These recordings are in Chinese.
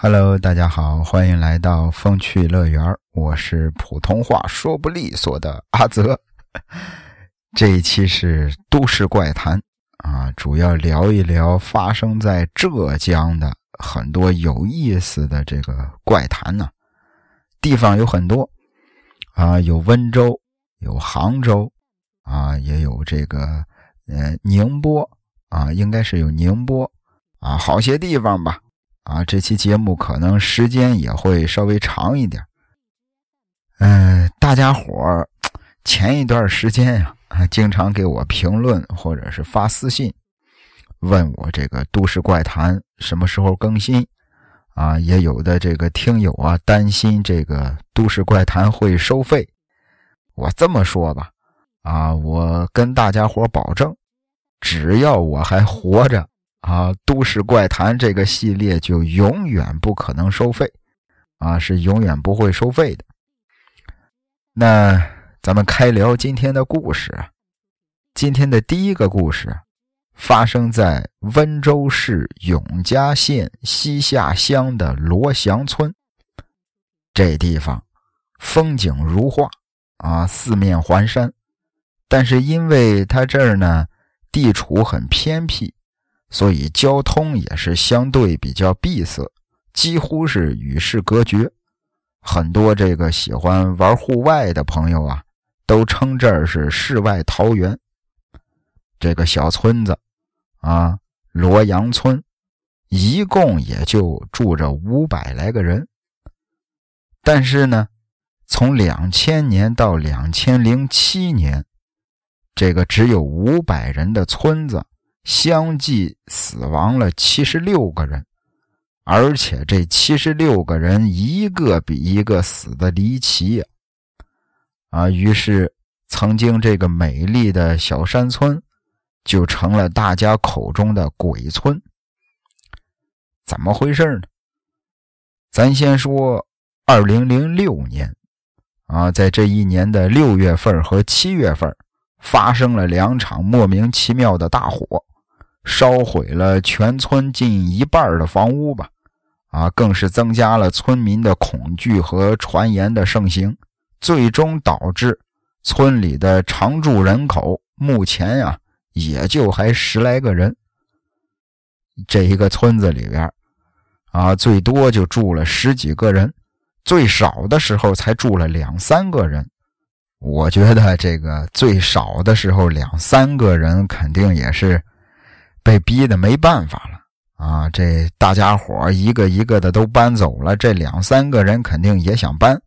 Hello，大家好，欢迎来到风趣乐园我是普通话说不利索的阿泽。这一期是都市怪谈啊，主要聊一聊发生在浙江的很多有意思的这个怪谈呢。地方有很多啊，有温州，有杭州啊，也有这个呃宁波啊，应该是有宁波啊，好些地方吧。啊，这期节目可能时间也会稍微长一点。嗯，大家伙儿前一段时间呀，啊，经常给我评论或者是发私信，问我这个《都市怪谈》什么时候更新。啊，也有的这个听友啊，担心这个《都市怪谈》会收费。我这么说吧，啊，我跟大家伙保证，只要我还活着。啊，都市怪谈这个系列就永远不可能收费，啊，是永远不会收费的。那咱们开聊今天的故事。今天的第一个故事发生在温州市永嘉县西下乡的罗祥村。这地方风景如画啊，四面环山，但是因为它这儿呢地处很偏僻。所以交通也是相对比较闭塞，几乎是与世隔绝。很多这个喜欢玩户外的朋友啊，都称这儿是世外桃源。这个小村子啊，罗阳村，一共也就住着五百来个人。但是呢，从两千年到两千零七年，这个只有五百人的村子。相继死亡了七十六个人，而且这七十六个人一个比一个死的离奇呀！啊，于是曾经这个美丽的小山村就成了大家口中的鬼村。怎么回事呢？咱先说二零零六年啊，在这一年的六月份和七月份，发生了两场莫名其妙的大火。烧毁了全村近一半的房屋吧，啊，更是增加了村民的恐惧和传言的盛行，最终导致村里的常住人口目前呀也就还十来个人。这一个村子里边，啊，最多就住了十几个人，最少的时候才住了两三个人。我觉得这个最少的时候两三个人肯定也是。被逼的没办法了啊！这大家伙一个一个的都搬走了，这两三个人肯定也想搬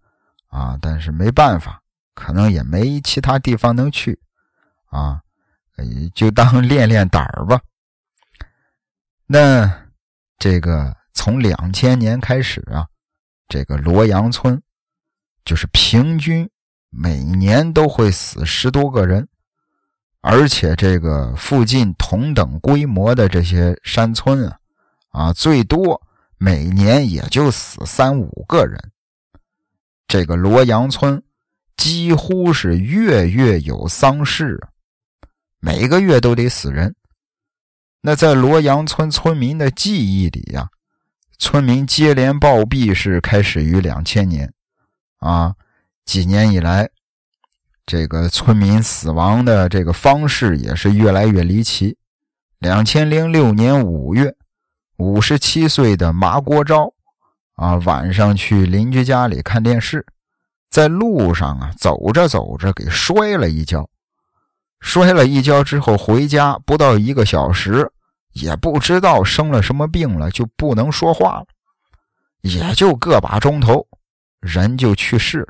啊，但是没办法，可能也没其他地方能去啊，就当 练练胆儿吧。那这个从两千年开始啊，这个罗阳村就是平均每年都会死十多个人。而且这个附近同等规模的这些山村啊，啊，最多每年也就死三五个人。这个罗阳村几乎是月月有丧事，每个月都得死人。那在罗阳村村民的记忆里呀，村民接连暴毙是开始于两千年，啊，几年以来。这个村民死亡的这个方式也是越来越离奇。两千零六年五月，五十七岁的麻国昭啊，晚上去邻居家里看电视，在路上啊走着走着给摔了一跤，摔了一跤之后回家不到一个小时，也不知道生了什么病了，就不能说话了，也就个把钟头，人就去世了。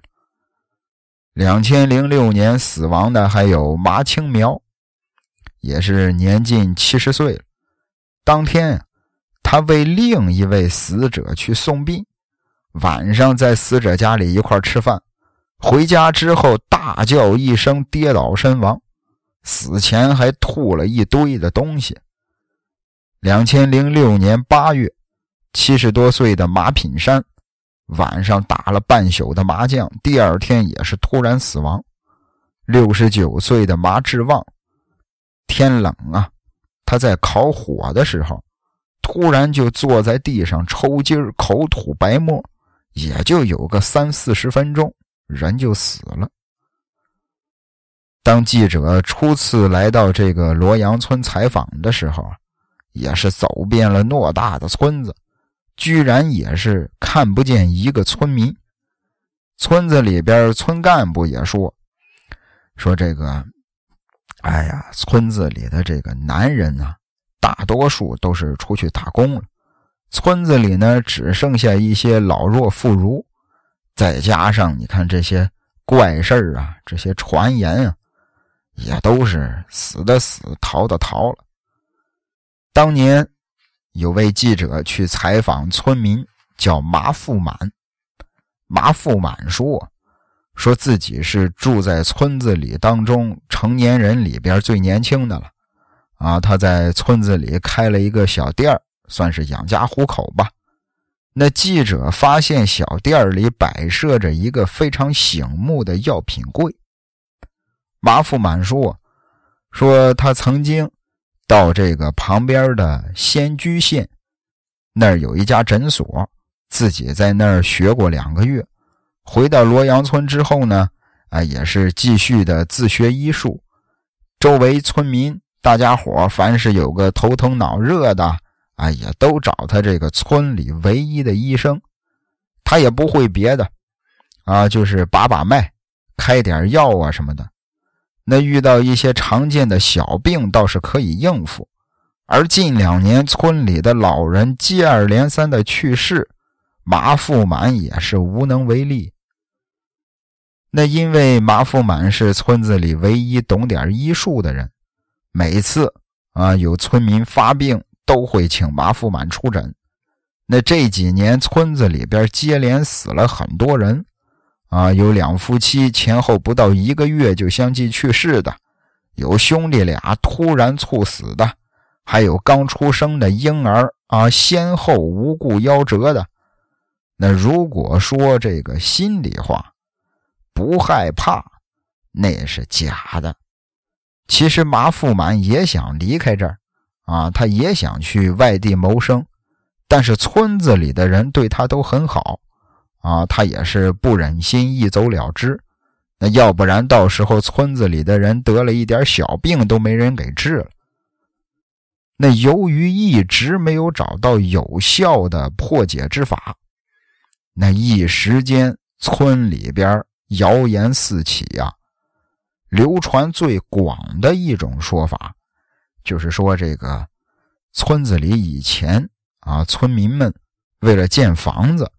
两千零六年死亡的还有麻青苗，也是年近七十岁了。当天，他为另一位死者去送殡，晚上在死者家里一块吃饭，回家之后大叫一声，跌倒身亡，死前还吐了一堆的东西。两千零六年八月，七十多岁的马品山。晚上打了半宿的麻将，第二天也是突然死亡。六十九岁的麻志旺，天冷啊，他在烤火的时候，突然就坐在地上抽筋儿，口吐白沫，也就有个三四十分钟，人就死了。当记者初次来到这个罗阳村采访的时候，也是走遍了偌大的村子，居然也是看不见一个村民。村子里边村干部也说：“说这个，哎呀，村子里的这个男人呢，大多数都是出去打工了，村子里呢只剩下一些老弱妇孺，再加上你看这些怪事儿啊，这些传言啊。”也都是死的死，逃的逃了。当年有位记者去采访村民，叫麻富满。麻富满说：“说自己是住在村子里当中成年人里边最年轻的了。啊，他在村子里开了一个小店算是养家糊口吧。那记者发现小店里摆设着一个非常醒目的药品柜。”马富满说：“说他曾经到这个旁边的仙居县，那儿有一家诊所，自己在那儿学过两个月。回到罗阳村之后呢，啊，也是继续的自学医术。周围村民大家伙，凡是有个头疼脑热的，啊，也都找他这个村里唯一的医生。他也不会别的，啊，就是把把脉，开点药啊什么的。”那遇到一些常见的小病倒是可以应付，而近两年村里的老人接二连三的去世，马富满也是无能为力。那因为马富满是村子里唯一懂点医术的人，每次啊有村民发病都会请马富满出诊。那这几年村子里边接连死了很多人。啊，有两夫妻前后不到一个月就相继去世的，有兄弟俩突然猝死的，还有刚出生的婴儿啊先后无故夭折的。那如果说这个心里话，不害怕，那是假的。其实马富满也想离开这儿，啊，他也想去外地谋生，但是村子里的人对他都很好。啊，他也是不忍心一走了之，那要不然到时候村子里的人得了一点小病都没人给治了。那由于一直没有找到有效的破解之法，那一时间村里边谣言四起呀。流传最广的一种说法，就是说这个村子里以前啊，村民们为了建房子。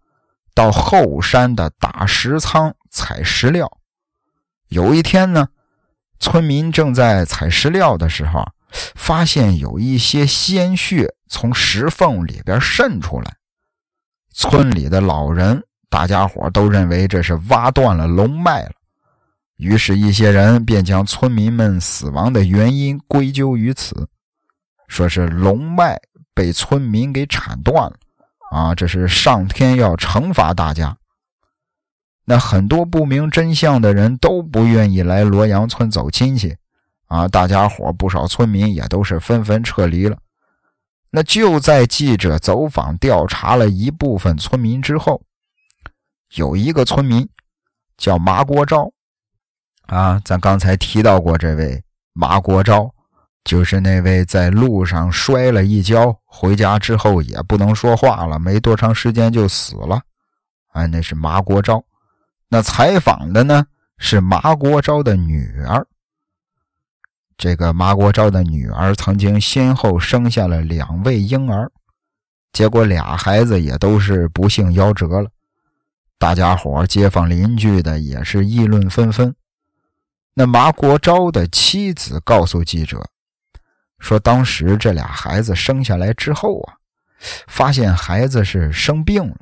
到后山的大石仓采石料。有一天呢，村民正在采石料的时候，发现有一些鲜血从石缝里边渗出来。村里的老人、大家伙都认为这是挖断了龙脉了，于是，一些人便将村民们死亡的原因归咎于此，说是龙脉被村民给铲断了。啊，这是上天要惩罚大家。那很多不明真相的人都不愿意来罗阳村走亲戚，啊，大家伙不少村民也都是纷纷撤离了。那就在记者走访调查了一部分村民之后，有一个村民叫马国昭，啊，咱刚才提到过这位马国昭。就是那位在路上摔了一跤，回家之后也不能说话了，没多长时间就死了。哎，那是麻国昭。那采访的呢是麻国昭的女儿。这个麻国昭的女儿曾经先后生下了两位婴儿，结果俩孩子也都是不幸夭折了。大家伙、街坊邻居的也是议论纷纷。那麻国昭的妻子告诉记者。说当时这俩孩子生下来之后啊，发现孩子是生病了，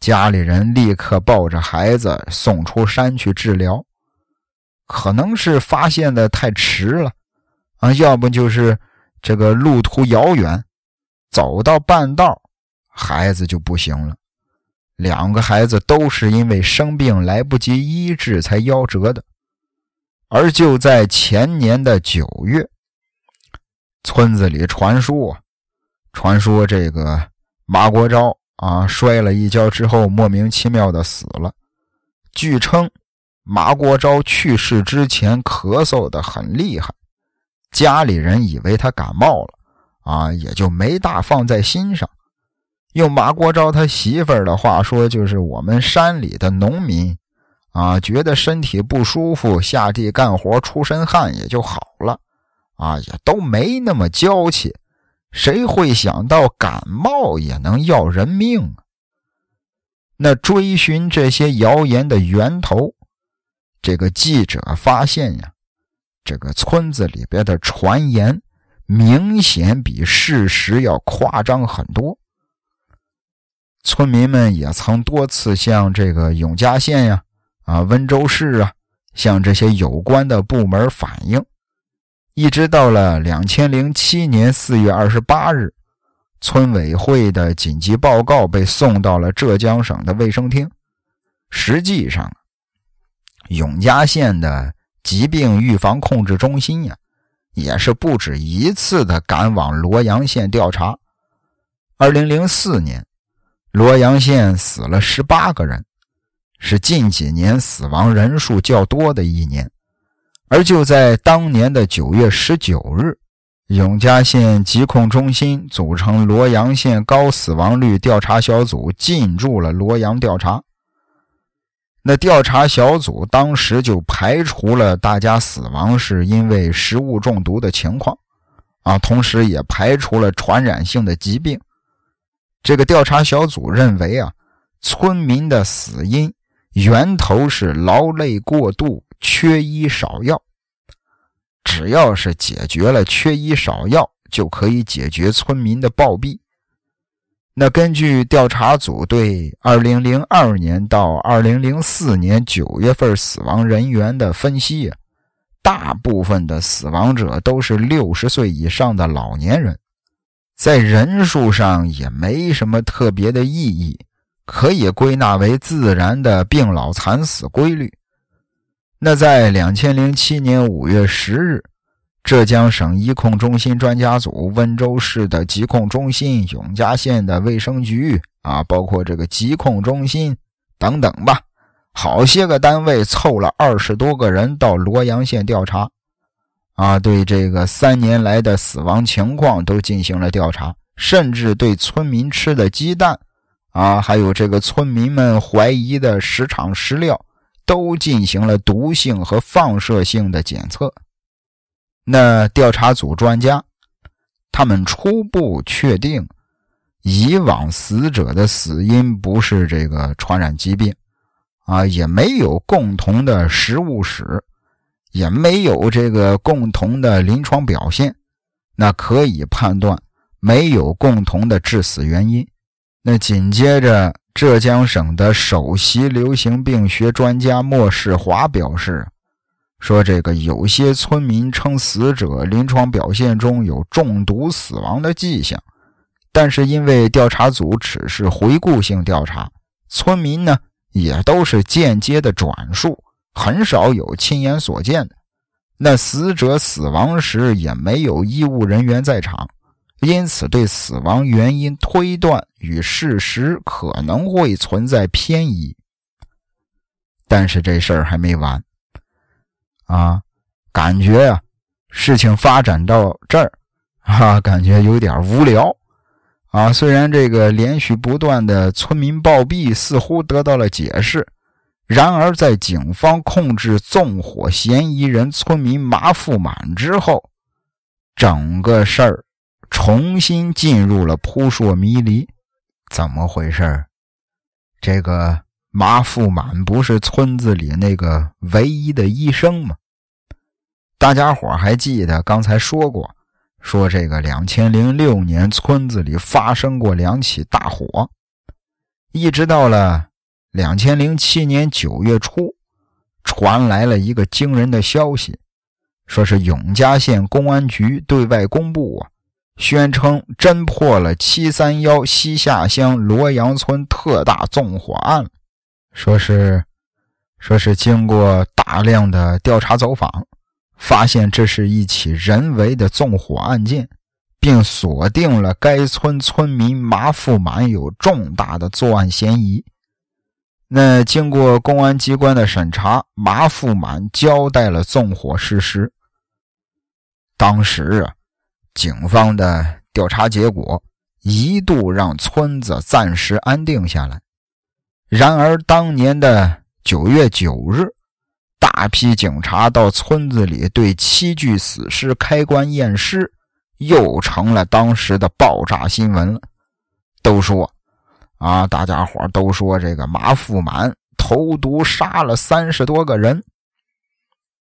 家里人立刻抱着孩子送出山去治疗。可能是发现的太迟了啊，要不就是这个路途遥远，走到半道孩子就不行了。两个孩子都是因为生病来不及医治才夭折的。而就在前年的九月。村子里传说，传说这个马国昭啊摔了一跤之后莫名其妙的死了。据称，马国昭去世之前咳嗽的很厉害，家里人以为他感冒了啊，也就没大放在心上。用马国昭他媳妇儿的话说，就是我们山里的农民啊，觉得身体不舒服，下地干活出身汗也就好了啊，也都没那么娇气。谁会想到感冒也能要人命啊？那追寻这些谣言的源头，这个记者发现呀，这个村子里边的传言明显比事实要夸张很多。村民们也曾多次向这个永嘉县呀、啊温州市啊，向这些有关的部门反映。一直到了两千零七年四月二十八日，村委会的紧急报告被送到了浙江省的卫生厅。实际上，永嘉县的疾病预防控制中心呀，也是不止一次的赶往罗阳县调查。二零零四年，罗阳县死了十八个人，是近几年死亡人数较多的一年。而就在当年的九月十九日，永嘉县疾控中心组成罗阳县高死亡率调查小组进驻了罗阳调查。那调查小组当时就排除了大家死亡是因为食物中毒的情况，啊，同时也排除了传染性的疾病。这个调查小组认为啊，村民的死因源头是劳累过度。缺医少药，只要是解决了缺医少药，就可以解决村民的暴毙。那根据调查组对2002年到2004年9月份死亡人员的分析，大部分的死亡者都是60岁以上的老年人，在人数上也没什么特别的意义，可以归纳为自然的病老惨死规律。那在两千零七年五月十日，浙江省医控中心专家组、温州市的疾控中心、永嘉县的卫生局啊，包括这个疾控中心等等吧，好些个单位凑了二十多个人到罗阳县调查，啊，对这个三年来的死亡情况都进行了调查，甚至对村民吃的鸡蛋，啊，还有这个村民们怀疑的食场食料。都进行了毒性和放射性的检测。那调查组专家，他们初步确定，以往死者的死因不是这个传染疾病，啊，也没有共同的食物史，也没有这个共同的临床表现，那可以判断没有共同的致死原因。那紧接着。浙江省的首席流行病学专家莫世华表示：“说这个有些村民称死者临床表现中有中毒死亡的迹象，但是因为调查组只是回顾性调查，村民呢也都是间接的转述，很少有亲眼所见的。那死者死亡时也没有医务人员在场。”因此，对死亡原因推断与事实可能会存在偏移。但是这事儿还没完啊！感觉啊，事情发展到这儿啊，感觉有点无聊啊。虽然这个连续不断的村民暴毙似乎得到了解释，然而在警方控制纵火嫌疑人村民麻富满之后，整个事儿。重新进入了扑朔迷离，怎么回事这个麻富满不是村子里那个唯一的医生吗？大家伙还记得刚才说过，说这个两千零六年村子里发生过两起大火，一直到了两千零七年九月初，传来了一个惊人的消息，说是永嘉县公安局对外公布啊。宣称侦破了七三幺西下乡罗阳村特大纵火案，说是说是经过大量的调查走访，发现这是一起人为的纵火案件，并锁定了该村村民马富满有重大的作案嫌疑。那经过公安机关的审查，马富满交代了纵火事实。当时啊，警方的调查结果一度让村子暂时安定下来。然而，当年的九月九日，大批警察到村子里对七具死尸开棺验尸。又成了当时的爆炸新闻了。都说啊，大家伙都说这个马富满投毒杀了三十多个人。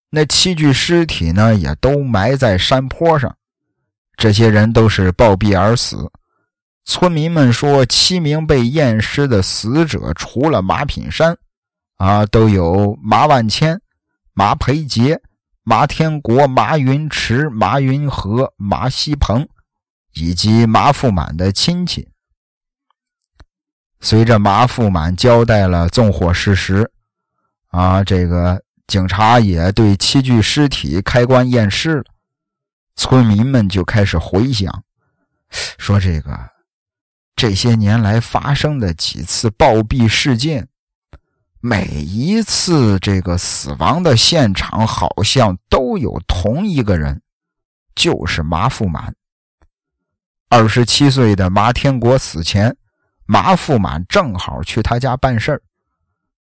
那七具尸体呢，也都埋在山坡上。这些人都是暴毙而死。村民们说，七名被验尸的死者，除了马品山，啊，都有马万千、马培杰。马天国、马云池、马云和、马锡鹏，以及马富满的亲戚。随着马富满交代了纵火事实，啊，这个警察也对七具尸体开棺验尸了。村民们就开始回想，说这个这些年来发生的几次暴毙事件。每一次这个死亡的现场好像都有同一个人，就是麻富满。二十七岁的麻天国死前，麻富满正好去他家办事儿。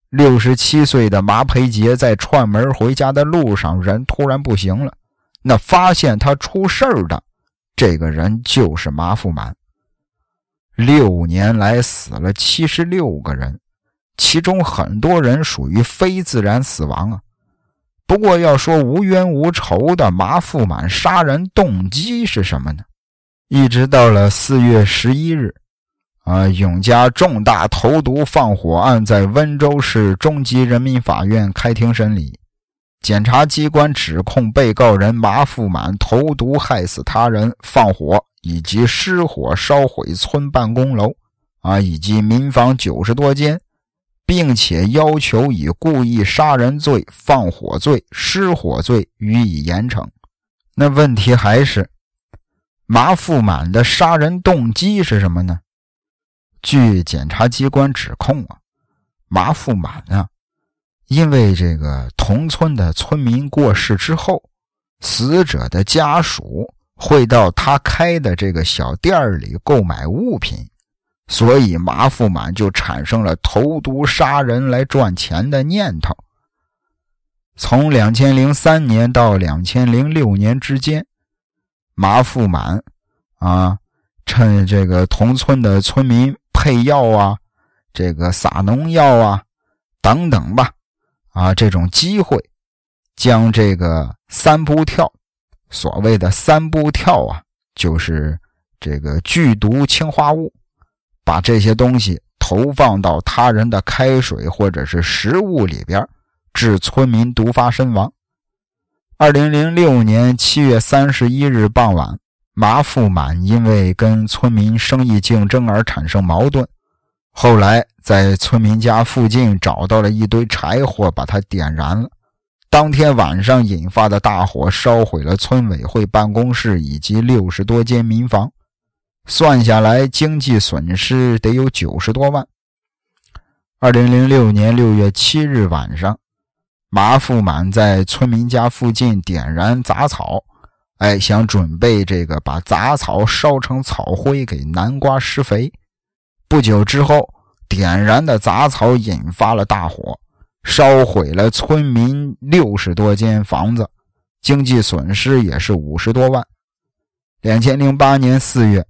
六十七岁的麻培杰在串门回家的路上，人突然不行了。那发现他出事儿的这个人就是麻富满。六年来死了七十六个人。其中很多人属于非自然死亡啊。不过要说无冤无仇的麻富满杀人动机是什么呢？一直到了四月十一日，啊，永嘉重大投毒放火案在温州市中级人民法院开庭审理，检察机关指控被告人马富满投毒害死他人、放火以及失火烧毁村办公楼，啊，以及民房九十多间。并且要求以故意杀人罪、放火罪、失火罪予以严惩。那问题还是马富满的杀人动机是什么呢？据检察机关指控啊，马富满啊，因为这个同村的村民过世之后，死者的家属会到他开的这个小店里购买物品。所以麻富满就产生了投毒杀人来赚钱的念头。从两千零三年到两千零六年之间，麻富满啊，趁这个同村的村民配药啊、这个撒农药啊等等吧，啊这种机会，将这个三步跳，所谓的三步跳啊，就是这个剧毒氰化物。把这些东西投放到他人的开水或者是食物里边，致村民毒发身亡。二零零六年七月三十一日傍晚，麻富满因为跟村民生意竞争而产生矛盾，后来在村民家附近找到了一堆柴火，把它点燃了。当天晚上引发的大火烧毁了村委会办公室以及六十多间民房。算下来，经济损失得有九十多万。二零零六年六月七日晚上，麻富满在村民家附近点燃杂草，哎，想准备这个把杂草烧成草灰给南瓜施肥。不久之后，点燃的杂草引发了大火，烧毁了村民六十多间房子，经济损失也是五十多万。两千零八年四月。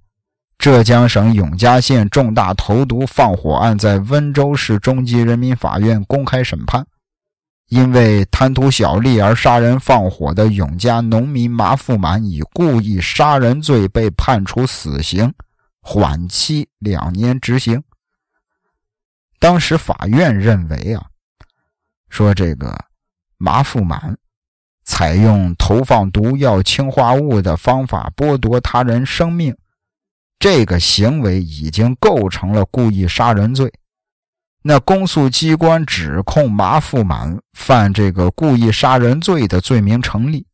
浙江省永嘉县重大投毒放火案在温州市中级人民法院公开审判，因为贪图小利而杀人放火的永嘉农民马富满以故意杀人罪被判处死刑，缓期两年执行。当时法院认为啊，说这个马富满采用投放毒药、氰化物的方法剥夺他人生命。这个行为已经构成了故意杀人罪，那公诉机关指控马富满犯这个故意杀人罪的罪名成立，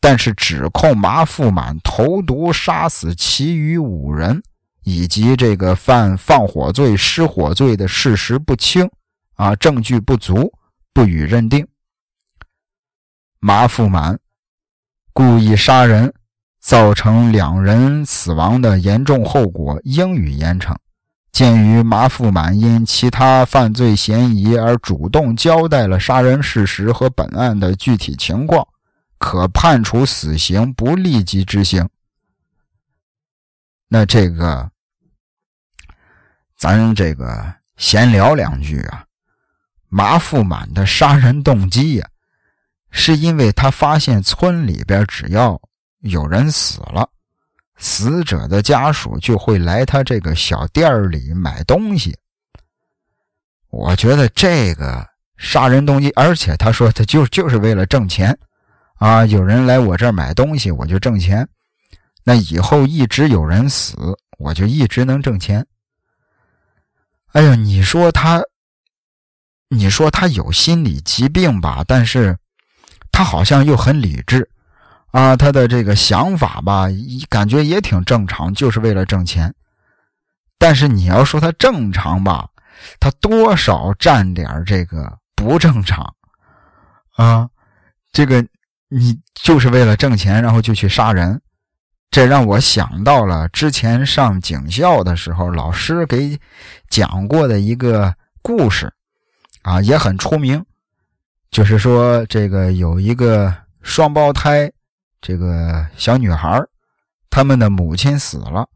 但是指控马富满投毒杀死其余五人，以及这个犯放火罪、失火罪的事实不清，啊，证据不足，不予认定。马富满故意杀人，造成两人死亡的严重后果，应予严惩。鉴于马富满因其他犯罪嫌疑而主动交代了杀人事实和本案的具体情况。可判处死刑，不立即执行。那这个，咱这个闲聊两句啊。马富满的杀人动机呀，是因为他发现村里边只要有人死了，死者的家属就会来他这个小店里买东西。我觉得这个杀人动机，而且他说他就就是为了挣钱。啊，有人来我这儿买东西，我就挣钱。那以后一直有人死，我就一直能挣钱。哎呀，你说他，你说他有心理疾病吧？但是，他好像又很理智啊。他的这个想法吧，感觉也挺正常，就是为了挣钱。但是你要说他正常吧，他多少占点这个不正常啊，这个。你就是为了挣钱，然后就去杀人，这让我想到了之前上警校的时候，老师给讲过的一个故事，啊，也很出名，就是说这个有一个双胞胎，这个小女孩，他们的母亲死了，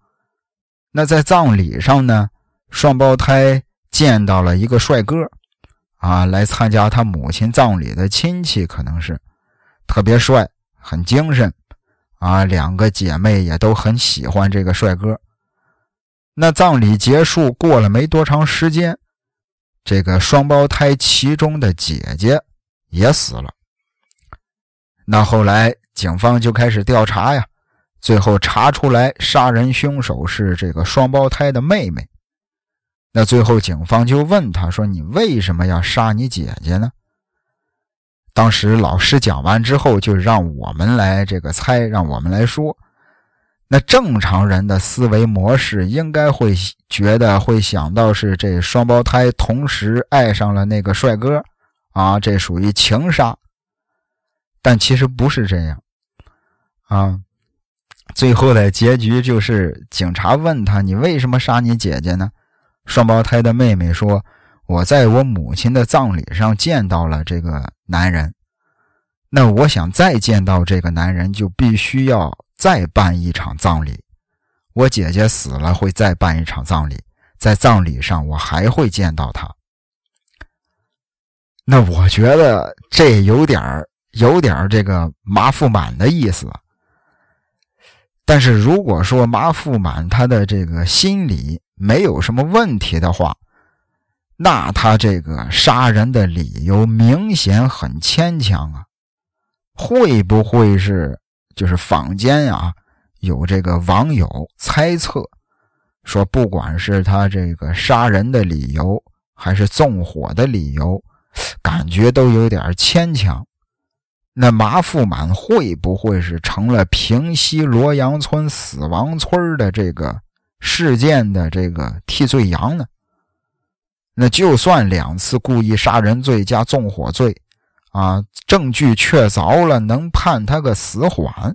那在葬礼上呢，双胞胎见到了一个帅哥，啊，来参加他母亲葬礼的亲戚可能是。特别帅，很精神，啊，两个姐妹也都很喜欢这个帅哥。那葬礼结束过了没多长时间，这个双胞胎其中的姐姐也死了。那后来警方就开始调查呀，最后查出来杀人凶手是这个双胞胎的妹妹。那最后警方就问他说：“你为什么要杀你姐姐呢？”当时老师讲完之后，就让我们来这个猜，让我们来说。那正常人的思维模式应该会觉得会想到是这双胞胎同时爱上了那个帅哥，啊，这属于情杀。但其实不是这样，啊，最后的结局就是警察问他：“你为什么杀你姐姐呢？”双胞胎的妹妹说。我在我母亲的葬礼上见到了这个男人，那我想再见到这个男人，就必须要再办一场葬礼。我姐姐死了，会再办一场葬礼，在葬礼上我还会见到他。那我觉得这有点有点这个麻富满的意思。但是如果说麻富满他的这个心理没有什么问题的话，那他这个杀人的理由明显很牵强啊，会不会是就是坊间啊有这个网友猜测说，不管是他这个杀人的理由还是纵火的理由，感觉都有点牵强。那麻富满会不会是成了平西罗阳村死亡村的这个事件的这个替罪羊呢？那就算两次故意杀人罪加纵火罪，啊，证据确凿了，能判他个死缓。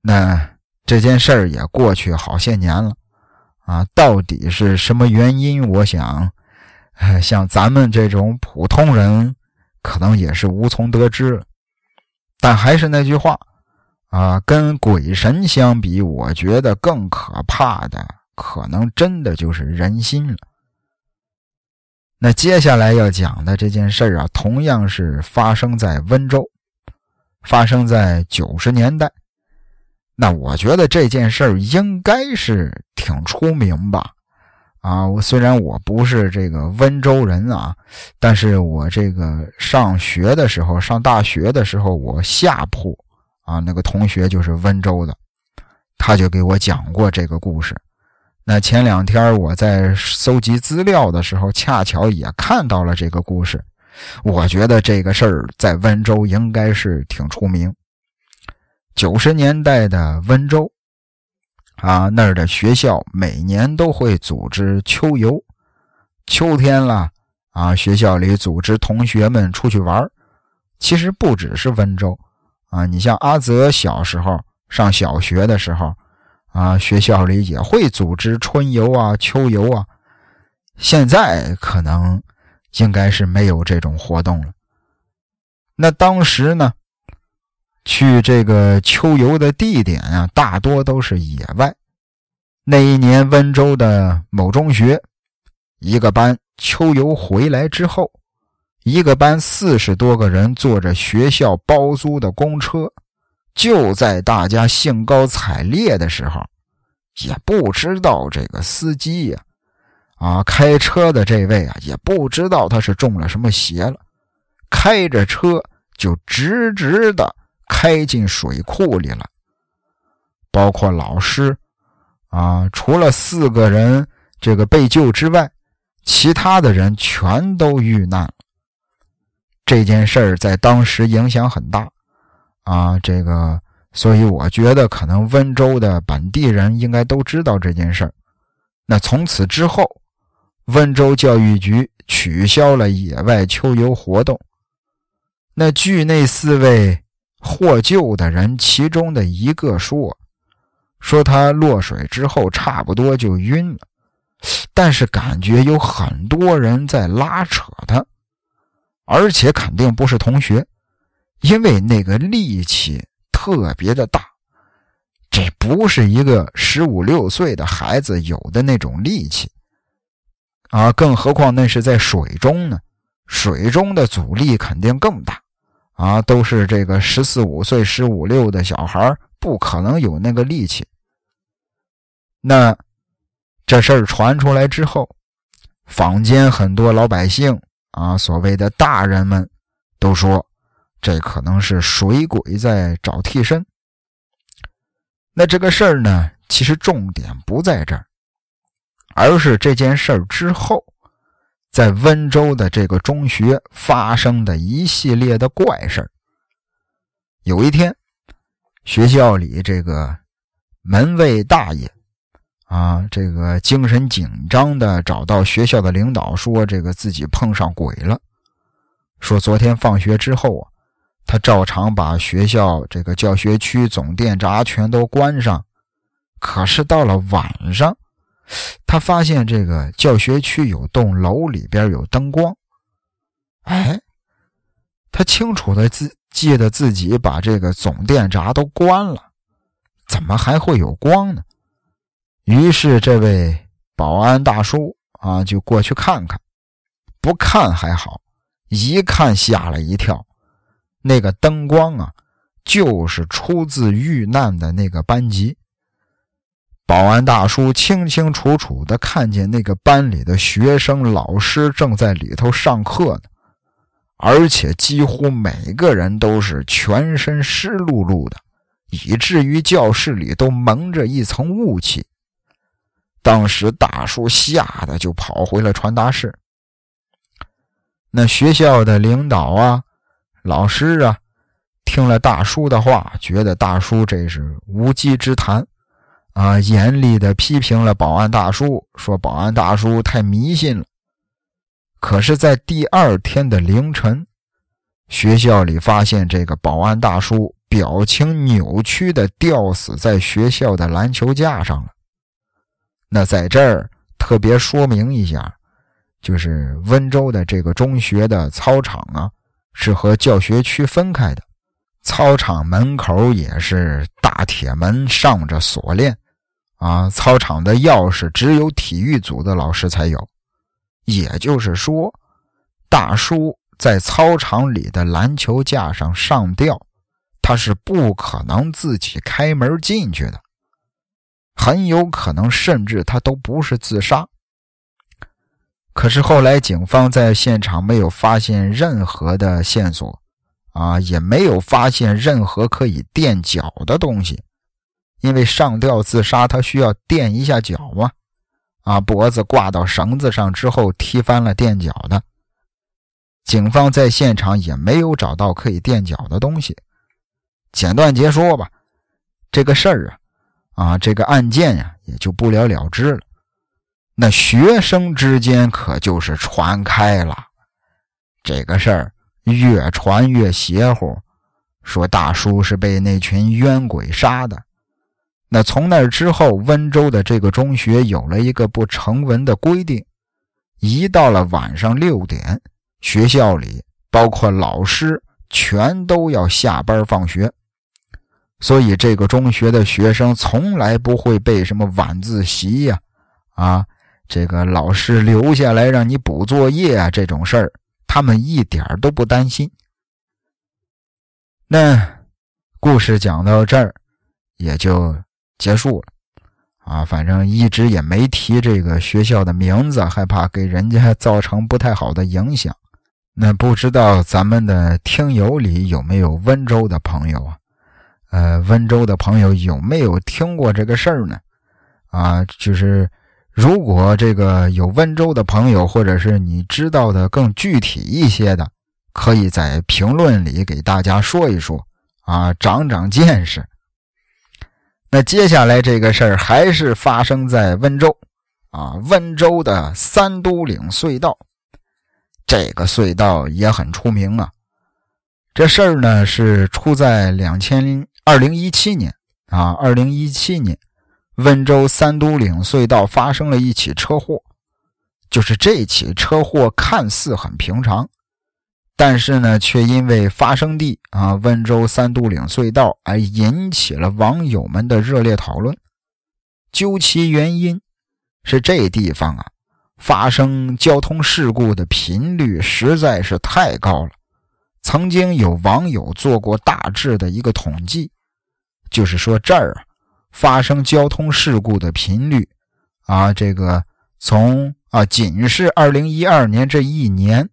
那这件事儿也过去好些年了，啊，到底是什么原因？我想，像咱们这种普通人，可能也是无从得知。但还是那句话，啊，跟鬼神相比，我觉得更可怕的。可能真的就是人心了。那接下来要讲的这件事啊，同样是发生在温州，发生在九十年代。那我觉得这件事儿应该是挺出名吧？啊，我虽然我不是这个温州人啊，但是我这个上学的时候，上大学的时候，我下铺啊那个同学就是温州的，他就给我讲过这个故事。那前两天我在搜集资料的时候，恰巧也看到了这个故事，我觉得这个事儿在温州应该是挺出名。九十年代的温州，啊，那儿的学校每年都会组织秋游，秋天了，啊，学校里组织同学们出去玩其实不只是温州，啊，你像阿泽小时候上小学的时候，啊，学校里也会组织春游啊、秋游啊。现在可能应该是没有这种活动了。那当时呢，去这个秋游的地点啊，大多都是野外。那一年，温州的某中学一个班秋游回来之后，一个班四十多个人坐着学校包租的公车，就在大家兴高采烈的时候，也不知道这个司机呀。啊，开车的这位啊，也不知道他是中了什么邪了，开着车就直直的开进水库里了。包括老师啊，除了四个人这个被救之外，其他的人全都遇难了。这件事儿在当时影响很大啊，这个，所以我觉得可能温州的本地人应该都知道这件事儿。那从此之后。温州教育局取消了野外秋游活动。那据那四位获救的人其中的一个说：“说他落水之后差不多就晕了，但是感觉有很多人在拉扯他，而且肯定不是同学，因为那个力气特别的大，这不是一个十五六岁的孩子有的那种力气。”啊，更何况那是在水中呢，水中的阻力肯定更大，啊，都是这个十四五岁、十五六的小孩，不可能有那个力气。那这事儿传出来之后，坊间很多老百姓啊，所谓的大人们都说，这可能是水鬼在找替身。那这个事儿呢，其实重点不在这儿。而是这件事儿之后，在温州的这个中学发生的一系列的怪事儿。有一天，学校里这个门卫大爷啊，这个精神紧张的找到学校的领导说：“这个自己碰上鬼了。”说昨天放学之后啊，他照常把学校这个教学区总电闸全都关上，可是到了晚上。他发现这个教学区有栋楼里边有灯光，哎，他清楚的自记得自己把这个总电闸都关了，怎么还会有光呢？于是这位保安大叔啊就过去看看，不看还好，一看吓了一跳，那个灯光啊就是出自遇难的那个班级。保安大叔清清楚楚地看见那个班里的学生、老师正在里头上课呢，而且几乎每个人都是全身湿漉漉的，以至于教室里都蒙着一层雾气。当时大叔吓得就跑回了传达室。那学校的领导啊、老师啊，听了大叔的话，觉得大叔这是无稽之谈。啊！严厉的批评了保安大叔，说保安大叔太迷信了。可是，在第二天的凌晨，学校里发现这个保安大叔表情扭曲的吊死在学校的篮球架上了。那在这儿特别说明一下，就是温州的这个中学的操场啊，是和教学区分开的，操场门口也是大铁门，上着锁链。啊，操场的钥匙只有体育组的老师才有，也就是说，大叔在操场里的篮球架上上吊，他是不可能自己开门进去的，很有可能甚至他都不是自杀。可是后来警方在现场没有发现任何的线索，啊，也没有发现任何可以垫脚的东西。因为上吊自杀，他需要垫一下脚嘛，啊，脖子挂到绳子上之后踢翻了垫脚的。警方在现场也没有找到可以垫脚的东西。简短截说吧，这个事儿啊，啊，这个案件呀，也就不了了之了。那学生之间可就是传开了，这个事儿越传越邪乎，说大叔是被那群冤鬼杀的。那从那之后，温州的这个中学有了一个不成文的规定：一到了晚上六点，学校里包括老师全都要下班放学。所以，这个中学的学生从来不会被什么晚自习呀、啊，这个老师留下来让你补作业啊这种事儿，他们一点都不担心。那故事讲到这儿，也就。结束了，啊，反正一直也没提这个学校的名字，害怕给人家造成不太好的影响。那不知道咱们的听友里有没有温州的朋友啊？呃，温州的朋友有没有听过这个事儿呢？啊，就是如果这个有温州的朋友，或者是你知道的更具体一些的，可以在评论里给大家说一说啊，长长见识。那接下来这个事儿还是发生在温州，啊，温州的三都岭隧道，这个隧道也很出名啊。这事儿呢是出在两千二零一七年啊，二零一七年，温州三都岭隧道发生了一起车祸，就是这起车祸看似很平常。但是呢，却因为发生地啊温州三都岭隧道而引起了网友们的热烈讨论。究其原因，是这地方啊发生交通事故的频率实在是太高了。曾经有网友做过大致的一个统计，就是说这儿啊发生交通事故的频率啊，这个从啊仅是二零一二年这一年。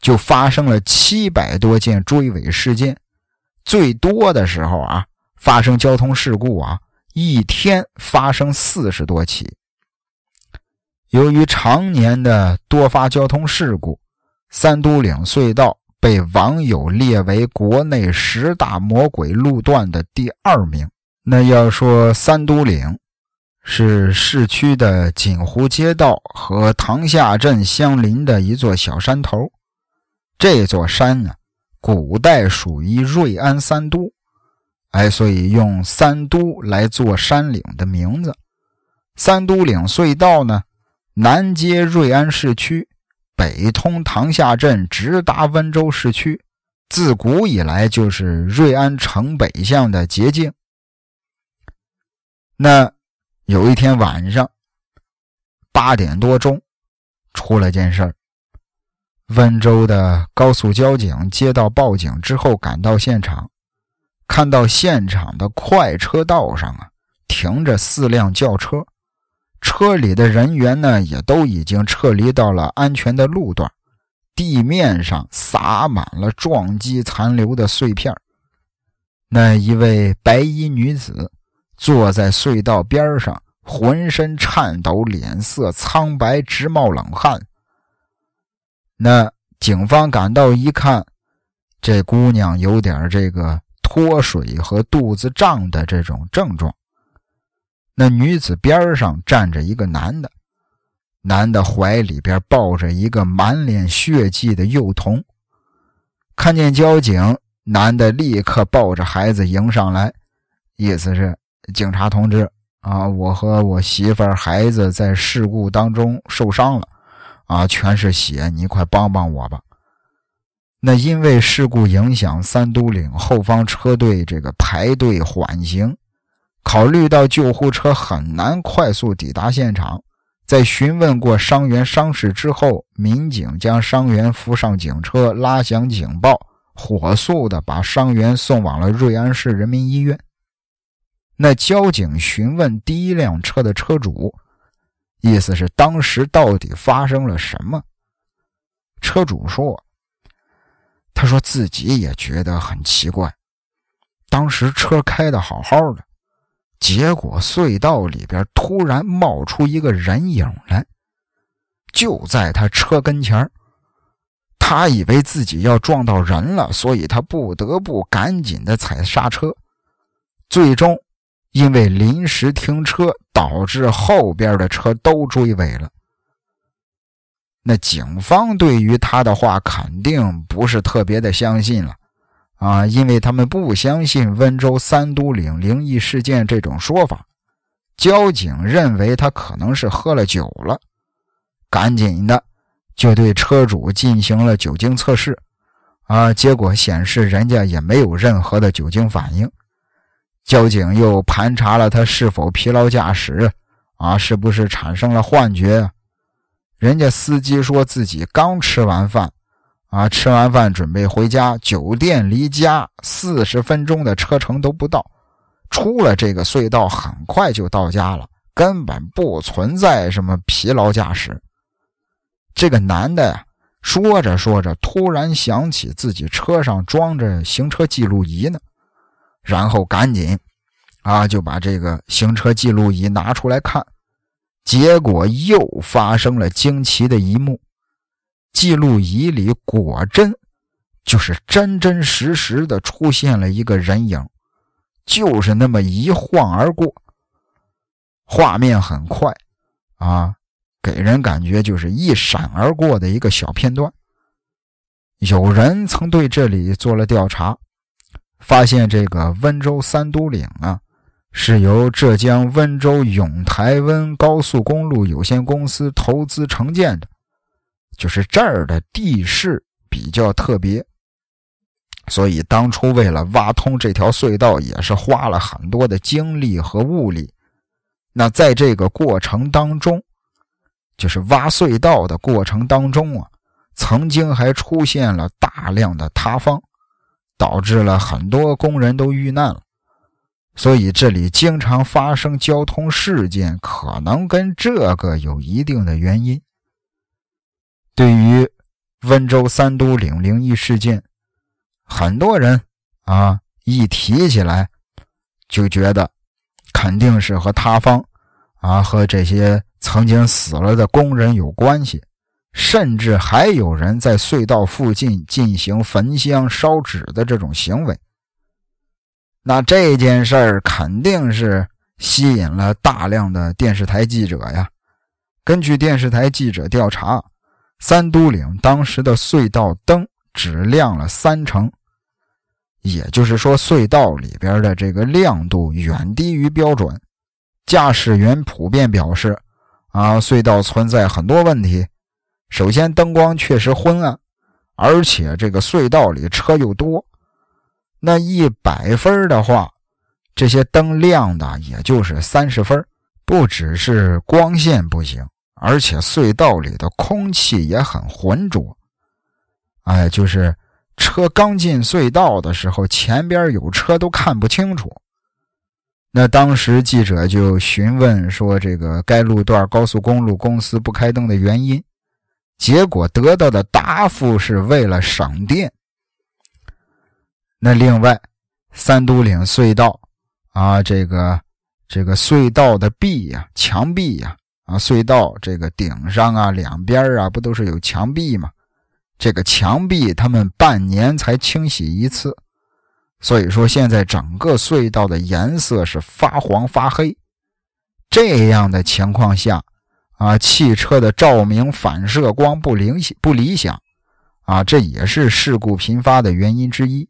就发生了七百多件追尾事件，最多的时候啊，发生交通事故啊，一天发生四十多起。由于常年的多发交通事故，三都岭隧道被网友列为国内十大魔鬼路段的第二名。那要说三都岭是市区的锦湖街道和塘下镇相邻的一座小山头。这座山呢，古代属于瑞安三都，哎，所以用三都来做山岭的名字。三都岭隧道呢，南接瑞安市区，北通塘下镇，直达温州市区，自古以来就是瑞安城北向的捷径。那有一天晚上八点多钟，出了件事儿。温州的高速交警接到报警之后，赶到现场，看到现场的快车道上啊，停着四辆轿车，车里的人员呢，也都已经撤离到了安全的路段，地面上撒满了撞击残留的碎片。那一位白衣女子坐在隧道边上，浑身颤抖，脸色苍白，直冒冷汗。那警方赶到一看，这姑娘有点这个脱水和肚子胀的这种症状。那女子边上站着一个男的，男的怀里边抱着一个满脸血迹的幼童。看见交警，男的立刻抱着孩子迎上来，意思是警察同志啊，我和我媳妇儿、孩子在事故当中受伤了。啊，全是血！你快帮帮我吧。那因为事故影响三都岭后方车队这个排队缓行，考虑到救护车很难快速抵达现场，在询问过伤员伤势之后，民警将伤员扶上警车，拉响警报，火速的把伤员送往了瑞安市人民医院。那交警询问第一辆车的车主。意思是当时到底发生了什么？车主说：“他说自己也觉得很奇怪，当时车开的好好的，结果隧道里边突然冒出一个人影来，就在他车跟前他以为自己要撞到人了，所以他不得不赶紧的踩刹车。最终，因为临时停车，导致后边的车都追尾了。那警方对于他的话肯定不是特别的相信了，啊，因为他们不相信温州三都岭灵异事件这种说法。交警认为他可能是喝了酒了，赶紧的就对车主进行了酒精测试，啊，结果显示人家也没有任何的酒精反应。交警又盘查了他是否疲劳驾驶，啊，是不是产生了幻觉？人家司机说自己刚吃完饭，啊，吃完饭准备回家，酒店离家四十分钟的车程都不到，出了这个隧道很快就到家了，根本不存在什么疲劳驾驶。这个男的呀，说着说着，突然想起自己车上装着行车记录仪呢。然后赶紧，啊，就把这个行车记录仪拿出来看，结果又发生了惊奇的一幕，记录仪里果真就是真真实实的出现了一个人影，就是那么一晃而过，画面很快，啊，给人感觉就是一闪而过的一个小片段。有人曾对这里做了调查。发现这个温州三都岭啊，是由浙江温州永台温高速公路有限公司投资承建的，就是这儿的地势比较特别，所以当初为了挖通这条隧道，也是花了很多的精力和物力。那在这个过程当中，就是挖隧道的过程当中啊，曾经还出现了大量的塌方。导致了很多工人都遇难了，所以这里经常发生交通事件，可能跟这个有一定的原因。对于温州三都岭灵异事件，很多人啊一提起来就觉得肯定是和塌方啊和这些曾经死了的工人有关系。甚至还有人在隧道附近进行焚香烧纸的这种行为，那这件事儿肯定是吸引了大量的电视台记者呀。根据电视台记者调查，三都岭当时的隧道灯只亮了三成，也就是说，隧道里边的这个亮度远低于标准。驾驶员普遍表示，啊，隧道存在很多问题。首先，灯光确实昏暗，而且这个隧道里车又多。那一百分的话，这些灯亮的也就是三十分。不只是光线不行，而且隧道里的空气也很浑浊。哎，就是车刚进隧道的时候，前边有车都看不清楚。那当时记者就询问说：“这个该路段高速公路公司不开灯的原因？”结果得到的答复是为了省电。那另外，三都岭隧道啊，这个这个隧道的壁呀、墙壁呀，啊，隧道这个顶上啊、两边啊，不都是有墙壁吗？这个墙壁他们半年才清洗一次，所以说现在整个隧道的颜色是发黄发黑。这样的情况下。啊，汽车的照明反射光不灵不理想，啊，这也是事故频发的原因之一。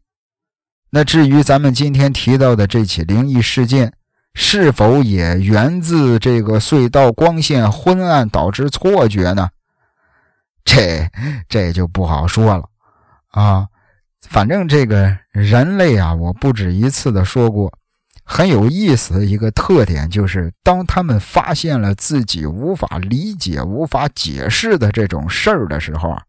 那至于咱们今天提到的这起灵异事件，是否也源自这个隧道光线昏暗导致错觉呢？这这就不好说了。啊，反正这个人类啊，我不止一次的说过。很有意思的一个特点就是，当他们发现了自己无法理解、无法解释的这种事儿的时候啊，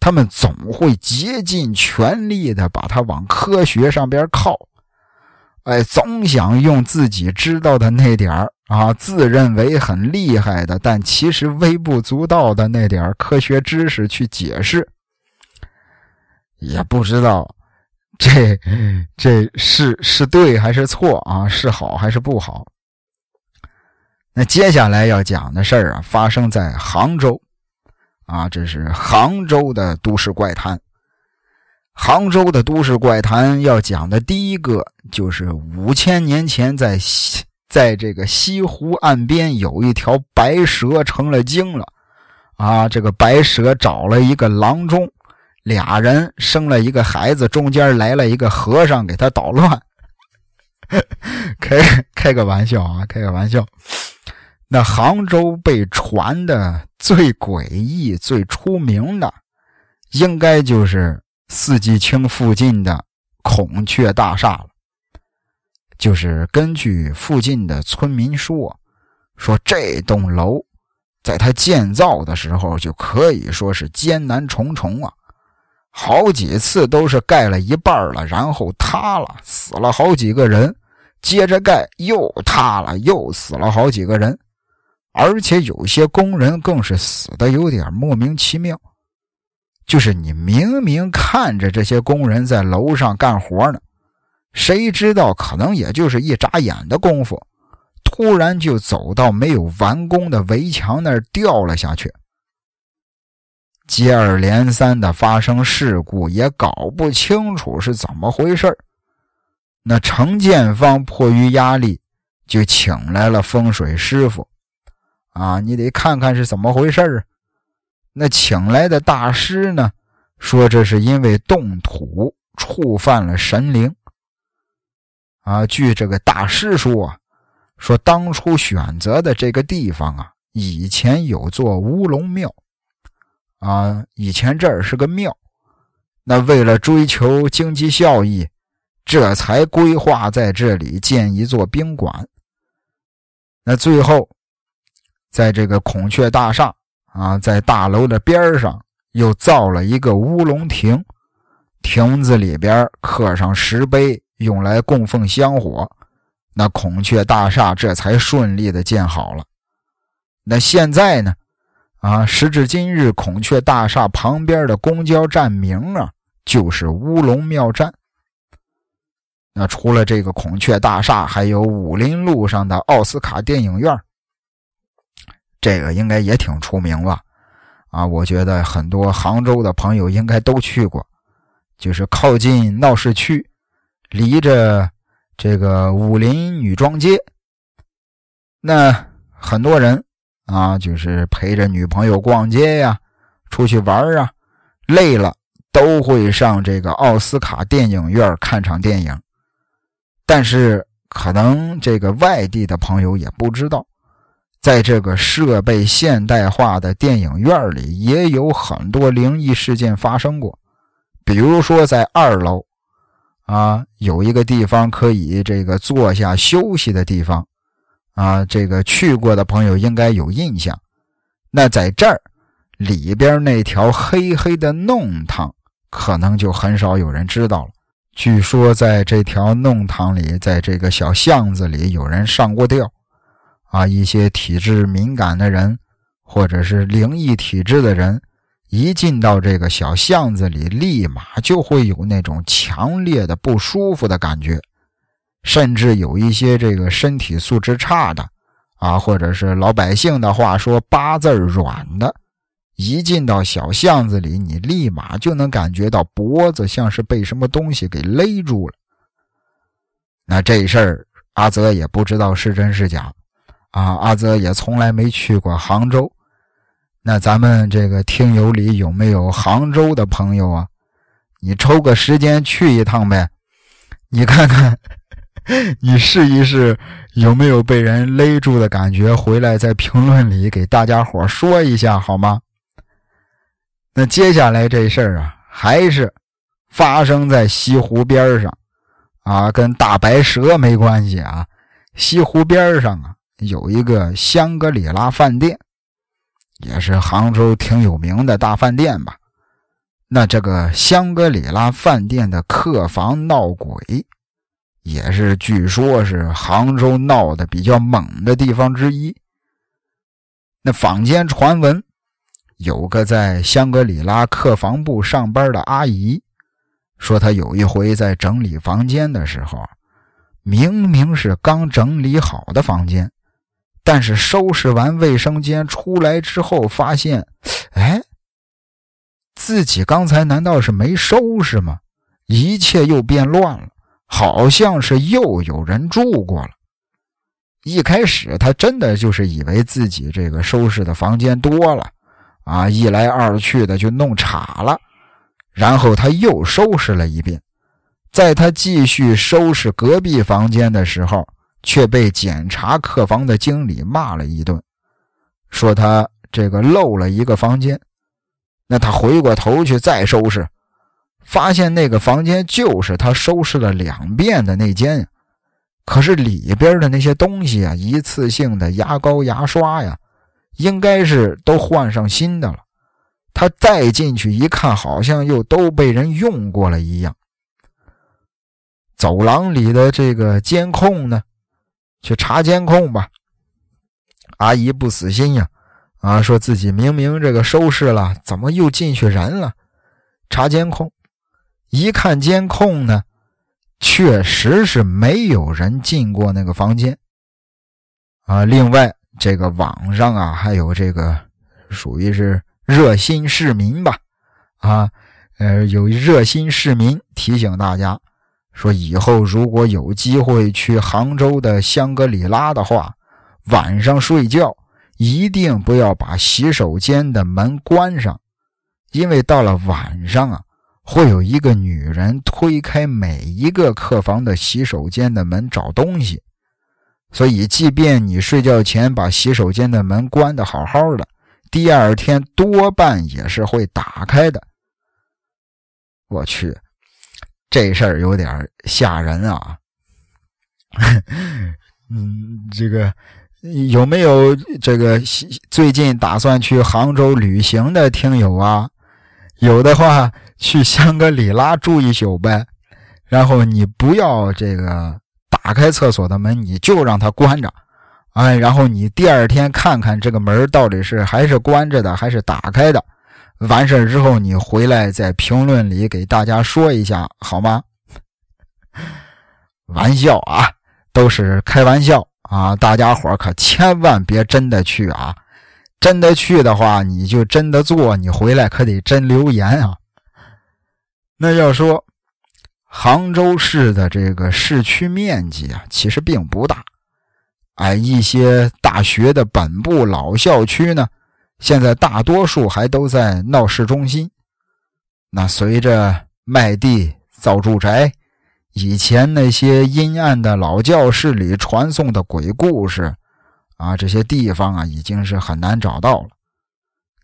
他们总会竭尽全力的把它往科学上边靠。哎，总想用自己知道的那点儿啊，自认为很厉害的，但其实微不足道的那点科学知识去解释，也不知道。这这是是对还是错啊？是好还是不好？那接下来要讲的事儿啊，发生在杭州啊，这是杭州的都市怪谈。杭州的都市怪谈要讲的第一个就是五千年前在西，在这个西湖岸边有一条白蛇成了精了，啊，这个白蛇找了一个郎中，俩人生了一个孩子，中间来了一个和尚给他捣乱。开开个玩笑啊，开个玩笑。那杭州被传的最诡异、最出名的，应该就是四季青附近的孔雀大厦了。就是根据附近的村民说，说这栋楼在它建造的时候就可以说是艰难重重啊，好几次都是盖了一半了，然后塌了，死了好几个人，接着盖又塌了，又死了好几个人。而且有些工人更是死的有点莫名其妙，就是你明明看着这些工人在楼上干活呢，谁知道可能也就是一眨眼的功夫，突然就走到没有完工的围墙那儿掉了下去。接二连三的发生事故，也搞不清楚是怎么回事那承建方迫于压力，就请来了风水师傅。啊，你得看看是怎么回事儿。那请来的大师呢，说这是因为动土触犯了神灵。啊，据这个大师说啊，说当初选择的这个地方啊，以前有座乌龙庙。啊，以前这儿是个庙，那为了追求经济效益，这才规划在这里建一座宾馆。那最后。在这个孔雀大厦啊，在大楼的边上又造了一个乌龙亭，亭子里边刻上石碑，用来供奉香火。那孔雀大厦这才顺利的建好了。那现在呢？啊，时至今日，孔雀大厦旁边的公交站名啊，就是乌龙庙站。那除了这个孔雀大厦，还有武林路上的奥斯卡电影院。这个应该也挺出名吧？啊，我觉得很多杭州的朋友应该都去过，就是靠近闹市区，离着这个武林女装街。那很多人啊，就是陪着女朋友逛街呀，出去玩啊，累了都会上这个奥斯卡电影院看场电影。但是可能这个外地的朋友也不知道。在这个设备现代化的电影院里，也有很多灵异事件发生过。比如说，在二楼，啊，有一个地方可以这个坐下休息的地方，啊，这个去过的朋友应该有印象。那在这儿里边那条黑黑的弄堂，可能就很少有人知道了。据说，在这条弄堂里，在这个小巷子里，有人上过吊。啊，一些体质敏感的人，或者是灵异体质的人，一进到这个小巷子里，立马就会有那种强烈的不舒服的感觉。甚至有一些这个身体素质差的，啊，或者是老百姓的话说八字软的，一进到小巷子里，你立马就能感觉到脖子像是被什么东西给勒住了。那这事儿，阿泽也不知道是真是假。啊，阿泽也从来没去过杭州。那咱们这个听友里有没有杭州的朋友啊？你抽个时间去一趟呗，你看看，你试一试有没有被人勒住的感觉，回来在评论里给大家伙说一下好吗？那接下来这事儿啊，还是发生在西湖边上啊，跟大白蛇没关系啊，西湖边上啊。有一个香格里拉饭店，也是杭州挺有名的大饭店吧？那这个香格里拉饭店的客房闹鬼，也是据说是杭州闹得比较猛的地方之一。那坊间传闻，有个在香格里拉客房部上班的阿姨，说她有一回在整理房间的时候，明明是刚整理好的房间。但是收拾完卫生间出来之后，发现，哎，自己刚才难道是没收拾吗？一切又变乱了，好像是又有人住过了。一开始他真的就是以为自己这个收拾的房间多了，啊，一来二去的就弄岔了。然后他又收拾了一遍，在他继续收拾隔壁房间的时候，却被检查客房的经理骂了一顿，说他这个漏了一个房间。那他回过头去再收拾，发现那个房间就是他收拾了两遍的那间。可是里边的那些东西啊，一次性的牙膏、牙刷呀，应该是都换上新的了。他再进去一看，好像又都被人用过了一样。走廊里的这个监控呢，去查监控吧。阿姨不死心呀。啊，说自己明明这个收拾了，怎么又进去人了？查监控，一看监控呢，确实是没有人进过那个房间。啊，另外这个网上啊，还有这个属于是热心市民吧？啊，呃，有热心市民提醒大家说，以后如果有机会去杭州的香格里拉的话，晚上睡觉。一定不要把洗手间的门关上，因为到了晚上啊，会有一个女人推开每一个客房的洗手间的门找东西。所以，即便你睡觉前把洗手间的门关得好好的，第二天多半也是会打开的。我去，这事儿有点吓人啊！嗯，这个。有没有这个最近打算去杭州旅行的听友啊？有的话，去香格里拉住一宿呗。然后你不要这个打开厕所的门，你就让它关着。哎，然后你第二天看看这个门到底是还是关着的，还是打开的。完事之后，你回来在评论里给大家说一下好吗？玩笑啊，都是开玩笑。啊，大家伙可千万别真的去啊！真的去的话，你就真的做，你回来可得真留言啊。那要说杭州市的这个市区面积啊，其实并不大。哎，一些大学的本部老校区呢，现在大多数还都在闹市中心。那随着卖地造住宅。以前那些阴暗的老教室里传颂的鬼故事，啊，这些地方啊，已经是很难找到了。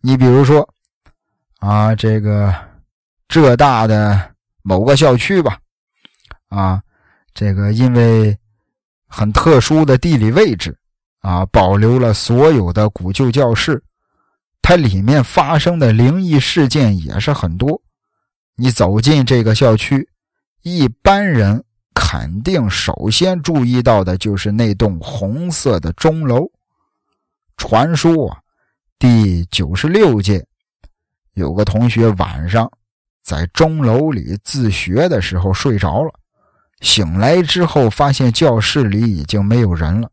你比如说，啊，这个浙大的某个校区吧，啊，这个因为很特殊的地理位置，啊，保留了所有的古旧教室，它里面发生的灵异事件也是很多。你走进这个校区。一般人肯定首先注意到的就是那栋红色的钟楼。传说啊，第九十六届有个同学晚上在钟楼里自学的时候睡着了，醒来之后发现教室里已经没有人了。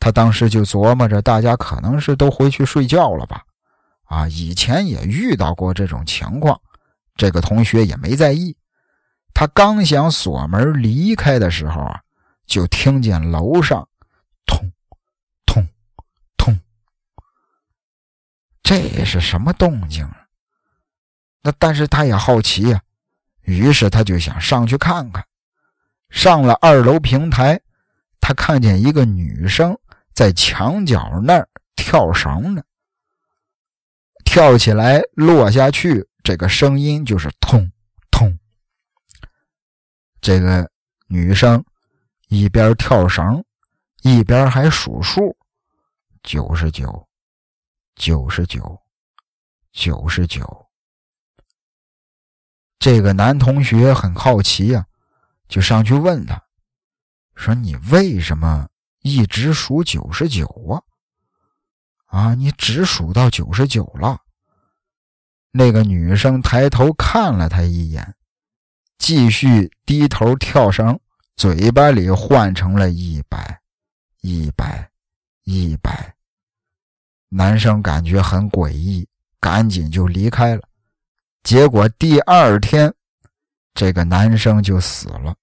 他当时就琢磨着，大家可能是都回去睡觉了吧？啊，以前也遇到过这种情况，这个同学也没在意。他刚想锁门离开的时候啊，就听见楼上“通通通”，这是什么动静？那但是他也好奇呀，于是他就想上去看看。上了二楼平台，他看见一个女生在墙角那儿跳绳呢，跳起来落下去，这个声音就是“痛”。这个女生一边跳绳，一边还数数：九十九，九十九，九十九。这个男同学很好奇呀，就上去问他，说：“你为什么一直数九十九啊？啊，你只数到九十九了？”那个女生抬头看了他一眼。继续低头跳绳，嘴巴里换成了一百，一百，一百。男生感觉很诡异，赶紧就离开了。结果第二天，这个男生就死了。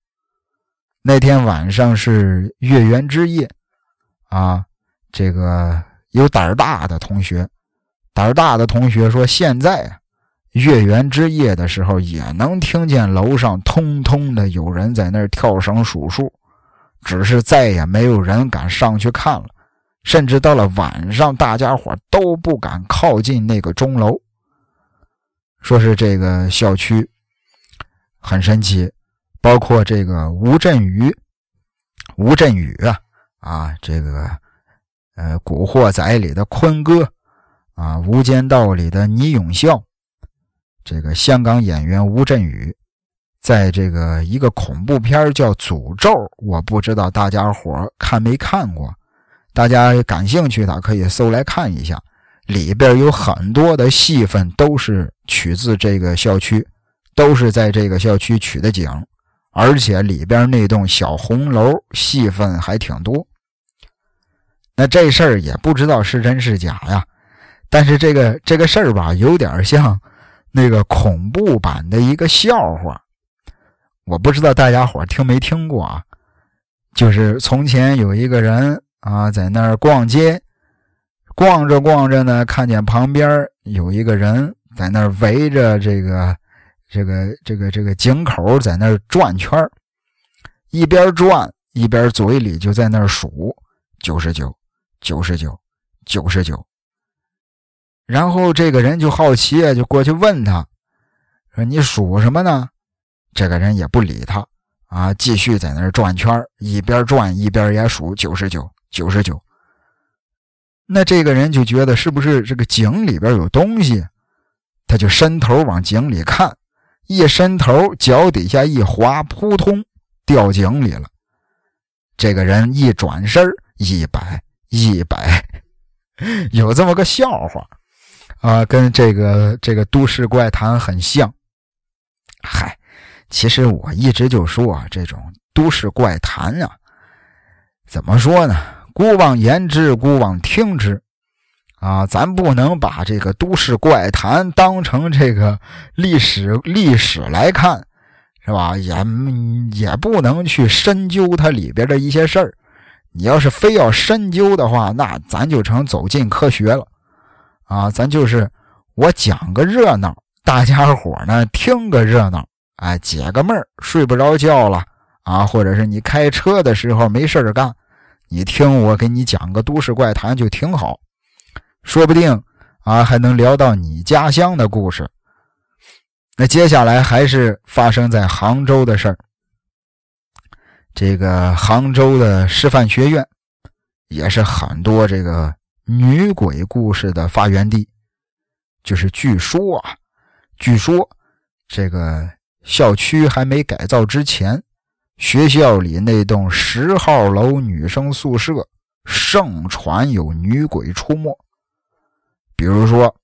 那天晚上是月圆之夜，啊，这个有胆儿大的同学，胆儿大的同学说，现在月圆之夜的时候，也能听见楼上通通的有人在那儿跳绳数数，只是再也没有人敢上去看了。甚至到了晚上，大家伙都不敢靠近那个钟楼。说是这个校区很神奇，包括这个吴镇宇、吴镇宇啊啊，这个呃《古惑仔》里的坤哥啊，《无间道》里的倪永孝，这个香港演员吴镇宇，在这个一个恐怖片叫《诅咒》，我不知道大家伙看没看过。大家感兴趣的可以搜来看一下，里边有很多的戏份都是取自这个校区，都是在这个校区取的景，而且里边那栋小红楼戏份还挺多。那这事儿也不知道是真是假呀，但是这个这个事儿吧，有点像那个恐怖版的一个笑话，我不知道大家伙听没听过啊？就是从前有一个人。啊，在那儿逛街，逛着逛着呢，看见旁边有一个人在那儿围着这个、这个、这个、这个井口在那儿转圈一边转一边嘴里就在那儿数九十九、九十九、九十九。然后这个人就好奇啊，就过去问他，说：“你数什么呢？”这个人也不理他啊，继续在那儿转圈一边转一边也数九十九。九十九，那这个人就觉得是不是这个井里边有东西，他就伸头往井里看，一伸头脚底下一滑，扑通掉井里了。这个人一转身一百一百，有这么个笑话啊，跟这个这个都市怪谈很像。嗨，其实我一直就说啊，这种都市怪谈啊，怎么说呢？姑妄言之，姑妄听之，啊，咱不能把这个都市怪谈当成这个历史历史来看，是吧？也也不能去深究它里边的一些事儿。你要是非要深究的话，那咱就成走进科学了，啊，咱就是我讲个热闹，大家伙呢听个热闹，哎，解个闷儿，睡不着觉了啊，或者是你开车的时候没事干。你听我给你讲个都市怪谈就挺好，说不定啊还能聊到你家乡的故事。那接下来还是发生在杭州的事儿。这个杭州的师范学院也是很多这个女鬼故事的发源地。就是据说啊，据说这个校区还没改造之前。学校里那栋十号楼女生宿舍盛传有女鬼出没。比如说，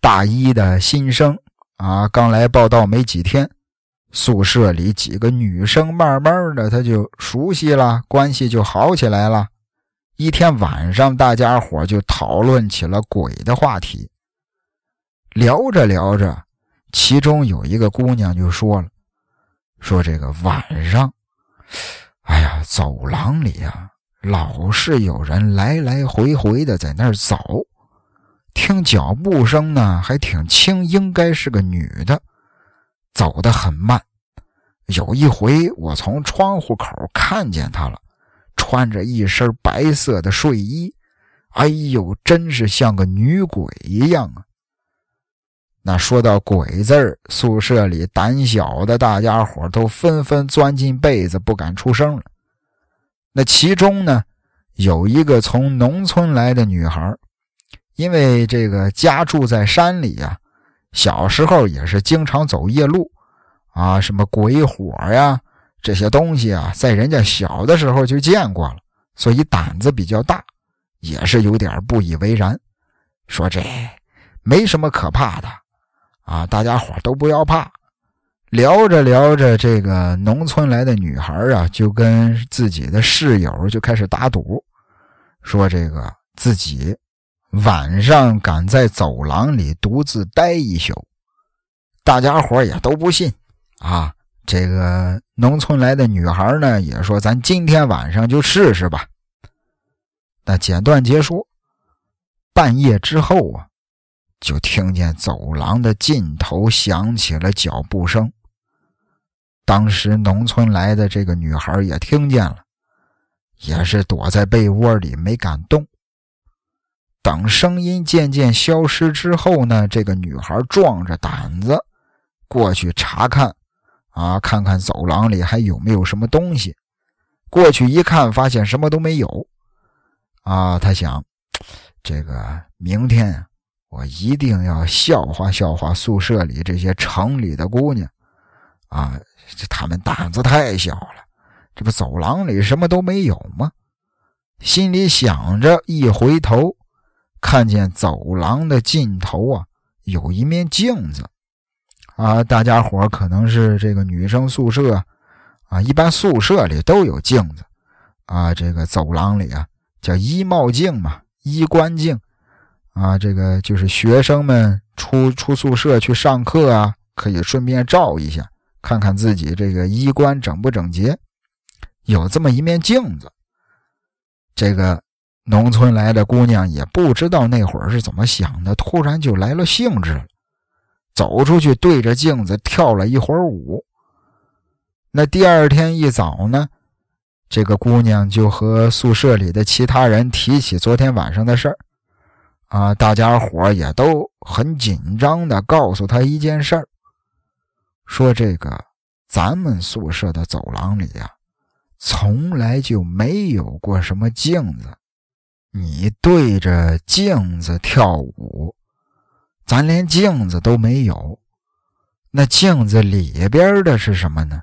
大一的新生啊，刚来报道没几天，宿舍里几个女生慢慢的她就熟悉了，关系就好起来了。一天晚上，大家伙就讨论起了鬼的话题。聊着聊着，其中有一个姑娘就说了。说这个晚上，哎呀，走廊里呀，老是有人来来回回的在那儿走，听脚步声呢，还挺轻，应该是个女的，走得很慢。有一回，我从窗户口看见她了，穿着一身白色的睡衣，哎呦，真是像个女鬼一样啊！那说到鬼字儿，宿舍里胆小的大家伙都纷纷钻进被子，不敢出声了。那其中呢，有一个从农村来的女孩，因为这个家住在山里呀，小时候也是经常走夜路，啊，什么鬼火呀这些东西啊，在人家小的时候就见过了，所以胆子比较大，也是有点不以为然，说这没什么可怕的。啊，大家伙都不要怕。聊着聊着，这个农村来的女孩啊，就跟自己的室友就开始打赌，说这个自己晚上敢在走廊里独自待一宿，大家伙也都不信啊。这个农村来的女孩呢，也说：“咱今天晚上就试试吧。”那简短结束，半夜之后啊，就听见走廊的尽头响起了脚步声。当时农村来的这个女孩也听见了，也是躲在被窝里没敢动。等声音渐渐消失之后呢，这个女孩壮着胆子过去查看，啊，看看走廊里还有没有什么东西。过去一看，发现什么都没有。啊，她想，这个明天我一定要笑话笑话宿舍里这些城里的姑娘，啊，这他们胆子太小了。这不走廊里什么都没有吗？心里想着，一回头。看见走廊的尽头啊，有一面镜子，啊，大家伙可能是这个女生宿舍，啊，一般宿舍里都有镜子，啊，这个走廊里啊叫衣帽镜嘛，衣冠镜，啊，这个就是学生们出出宿舍去上课啊，可以顺便照一下，看看自己这个衣冠整不整洁，有这么一面镜子，这个。农村来的姑娘也不知道那会儿是怎么想的，突然就来了兴致，走出去对着镜子跳了一会儿舞。那第二天一早呢，这个姑娘就和宿舍里的其他人提起昨天晚上的事儿，啊，大家伙也都很紧张的告诉他一件事儿，说这个咱们宿舍的走廊里呀，从来就没有过什么镜子。你对着镜子跳舞，咱连镜子都没有，那镜子里边的是什么呢？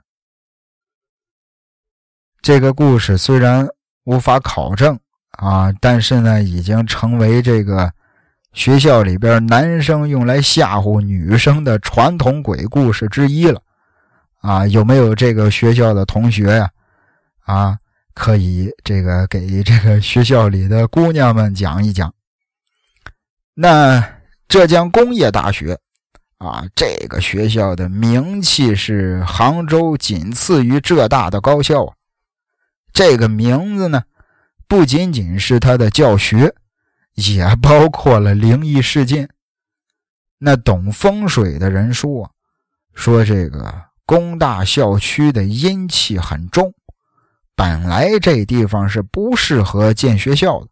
这个故事虽然无法考证啊，但是呢，已经成为这个学校里边男生用来吓唬女生的传统鬼故事之一了啊！有没有这个学校的同学呀？啊？可以，这个给这个学校里的姑娘们讲一讲。那浙江工业大学啊，这个学校的名气是杭州仅次于浙大的高校。这个名字呢，不仅仅是它的教学，也包括了灵异事件。那懂风水的人说，说这个工大校区的阴气很重。本来这地方是不适合建学校的，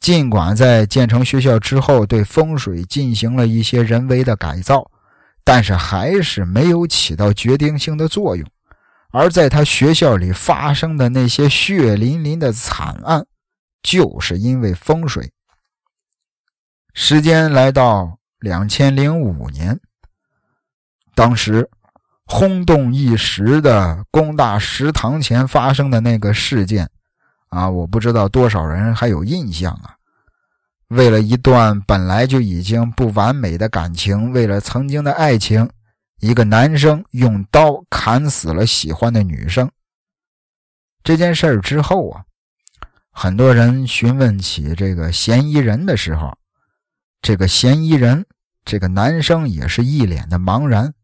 尽管在建成学校之后对风水进行了一些人为的改造，但是还是没有起到决定性的作用。而在他学校里发生的那些血淋淋的惨案，就是因为风水。时间来到两千零五年，当时。轰动一时的工大食堂前发生的那个事件，啊，我不知道多少人还有印象啊。为了一段本来就已经不完美的感情，为了曾经的爱情，一个男生用刀砍死了喜欢的女生。这件事儿之后啊，很多人询问起这个嫌疑人的时候，这个嫌疑人这个男生也是一脸的茫然。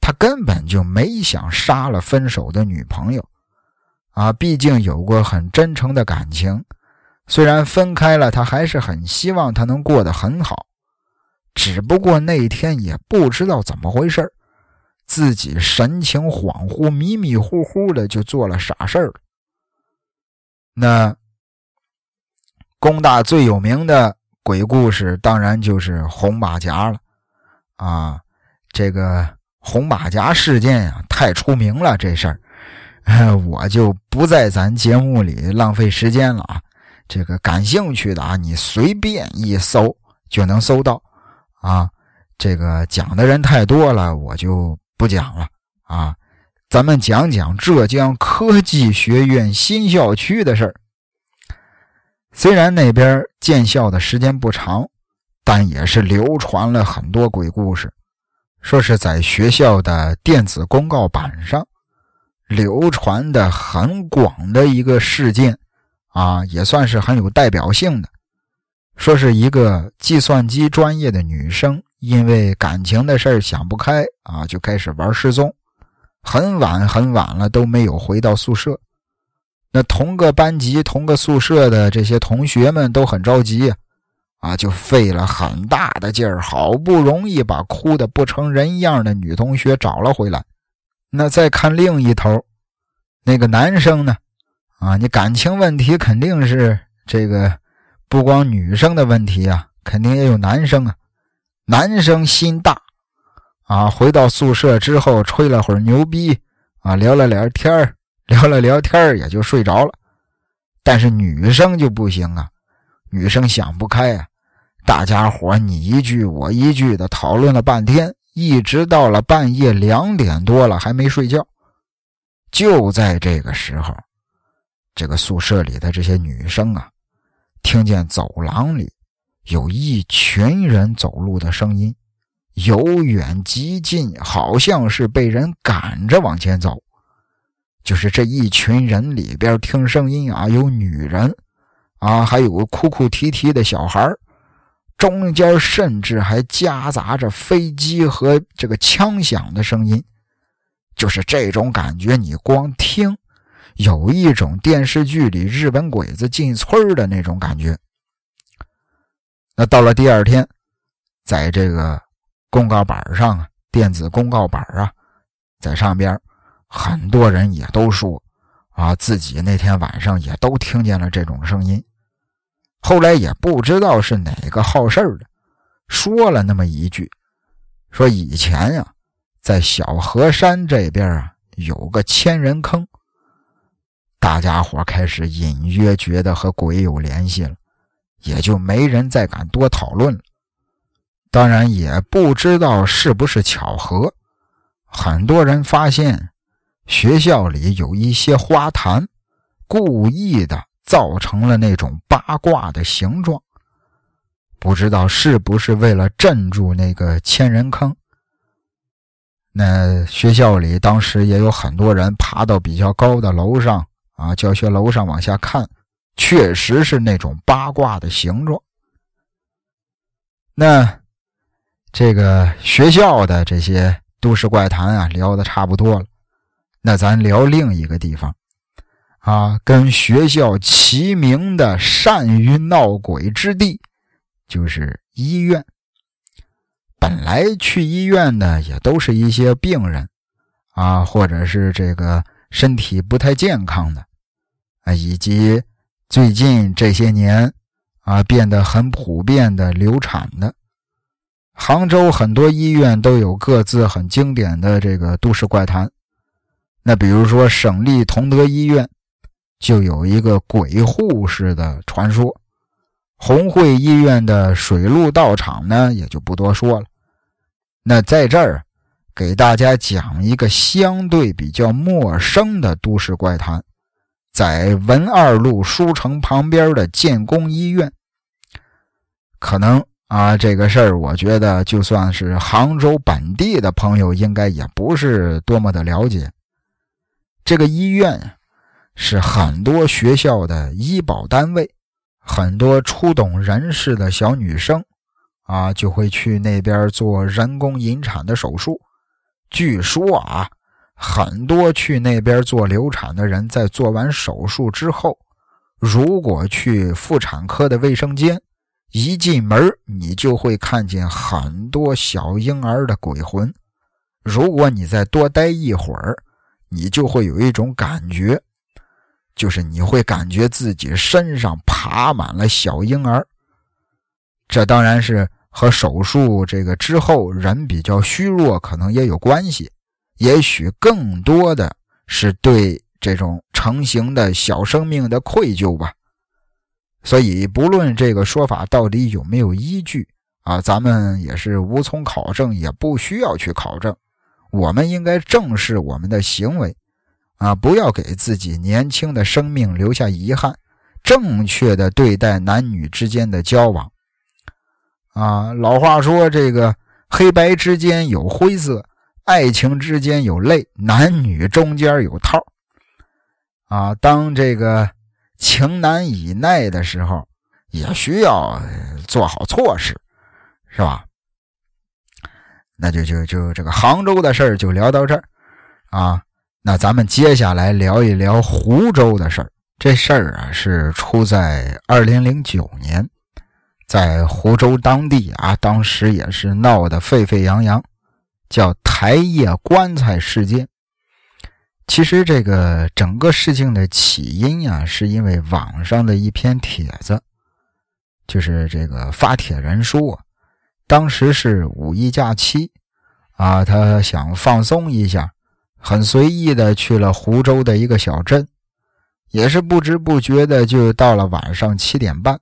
他根本就没想杀了分手的女朋友，啊，毕竟有过很真诚的感情。虽然分开了，他还是很希望她能过得很好。只不过那天也不知道怎么回事自己神情恍惚、迷迷糊糊的就做了傻事了。那工大最有名的鬼故事，当然就是红马甲了，啊，这个。红马甲事件呀，太出名了，这事儿，我就不在咱节目里浪费时间了啊。这个感兴趣的啊，你随便一搜就能搜到啊。这个讲的人太多了，我就不讲了啊。咱们讲讲浙江科技学院新校区的事儿。虽然那边建校的时间不长，但也是流传了很多鬼故事。说是在学校的电子公告板上流传的很广的一个事件，啊，也算是很有代表性的。说是一个计算机专业的女生因为感情的事儿想不开啊，就开始玩失踪，很晚很晚了都没有回到宿舍。那同个班级、同个宿舍的这些同学们都很着急，啊，就费了很大的劲儿，好不容易把哭得不成人样的女同学找了回来。那再看另一头，那个男生呢？啊，你感情问题肯定是这个，不光女生的问题啊，肯定也有男生啊。男生心大，啊，回到宿舍之后吹了会儿牛逼，啊，聊了聊天儿。聊了聊天也就睡着了。但是女生就不行啊，女生想不开啊，大家伙你一句我一句的讨论了半天，一直到了半夜两点多了还没睡觉。就在这个时候，这个宿舍里的这些女生啊，听见走廊里有一群人走路的声音，由远及近，好像是被人赶着往前走。就是这一群人里边听声音啊，有女人，啊，还有个哭哭啼啼的小孩中间甚至还夹杂着飞机和这个枪响的声音，就是这种感觉，你光听，有一种电视剧里日本鬼子进村的那种感觉。那到了第二天，在这个公告板上，电子公告板啊，在上边。很多人也都说，啊，自己那天晚上也都听见了这种声音。后来也不知道是哪个好事的，说了那么一句，说以前呀，在小河山这边啊有个千人坑。大家伙开始隐约觉得和鬼有联系了，也就没人再敢多讨论了。当然也不知道是不是巧合，很多人发现。学校里有一些花坛，故意的造成了那种八卦的形状，不知道是不是为了镇住那个千人坑。那学校里当时也有很多人爬到比较高的楼上啊，教学楼上往下看，确实是那种八卦的形状。那这个学校的这些都市怪谈啊，聊的差不多了。那咱聊另一个地方，啊，跟学校齐名的善于闹鬼之地，就是医院。本来去医院的也都是一些病人，啊，或者是这个身体不太健康的，啊，以及最近这些年啊变得很普遍的流产的。杭州很多医院都有各自很经典的这个都市怪谈。那比如说，省立同德医院就有一个鬼护士的传说；红会医院的水陆道场呢，也就不多说了。那在这儿给大家讲一个相对比较陌生的都市怪谈，在文二路书城旁边的建工医院，可能啊，这个事儿，我觉得就算是杭州本地的朋友，应该也不是多么的了解。这个医院是很多学校的医保单位，很多初懂人事的小女生啊，就会去那边做人工引产的手术。据说啊，很多去那边做流产的人，在做完手术之后，如果去妇产科的卫生间，一进门你就会看见很多小婴儿的鬼魂。如果你再多待一会儿，你就会有一种感觉，就是你会感觉自己身上爬满了小婴儿。这当然是和手术这个之后人比较虚弱可能也有关系，也许更多的是对这种成型的小生命的愧疚吧。所以，不论这个说法到底有没有依据啊，咱们也是无从考证，也不需要去考证。我们应该正视我们的行为，啊，不要给自己年轻的生命留下遗憾，正确的对待男女之间的交往。啊，老话说，这个黑白之间有灰色，爱情之间有泪，男女中间有套。啊，当这个情难以耐的时候，也需要做好措施，是吧？那就就就这个杭州的事儿就聊到这儿啊。那咱们接下来聊一聊湖州的事儿。这事儿啊是出在二零零九年，在湖州当地啊，当时也是闹得沸沸扬扬，叫台叶棺材事件。其实这个整个事情的起因啊，是因为网上的一篇帖子，就是这个发帖人说，当时是五一假期啊，他想放松一下，很随意的去了湖州的一个小镇。也是不知不觉的就到了晚上七点半，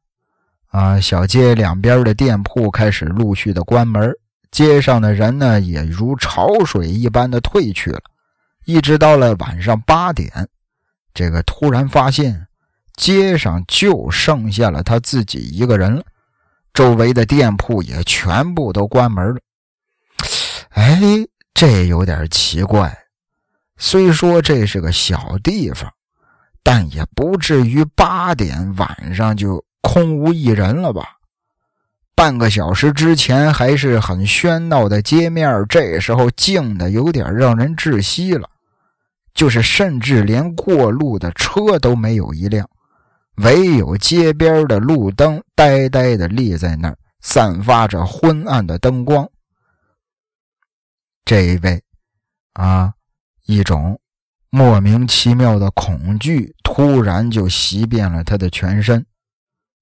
啊，小街两边的店铺开始陆续的关门，街上的人呢也如潮水一般的退去了，一直到了晚上八点，这个突然发现街上就剩下了他自己一个人了，周围的店铺也全部都关门了。哎，这有点奇怪，虽说这是个小地方。但也不至于八点晚上就空无一人了吧？半个小时之前还是很喧闹的街面，这时候静的有点让人窒息了。就是甚至连过路的车都没有一辆，唯有街边的路灯呆呆的立在那儿，散发着昏暗的灯光。这一位，啊，一种。莫名其妙的恐惧突然就袭遍了他的全身，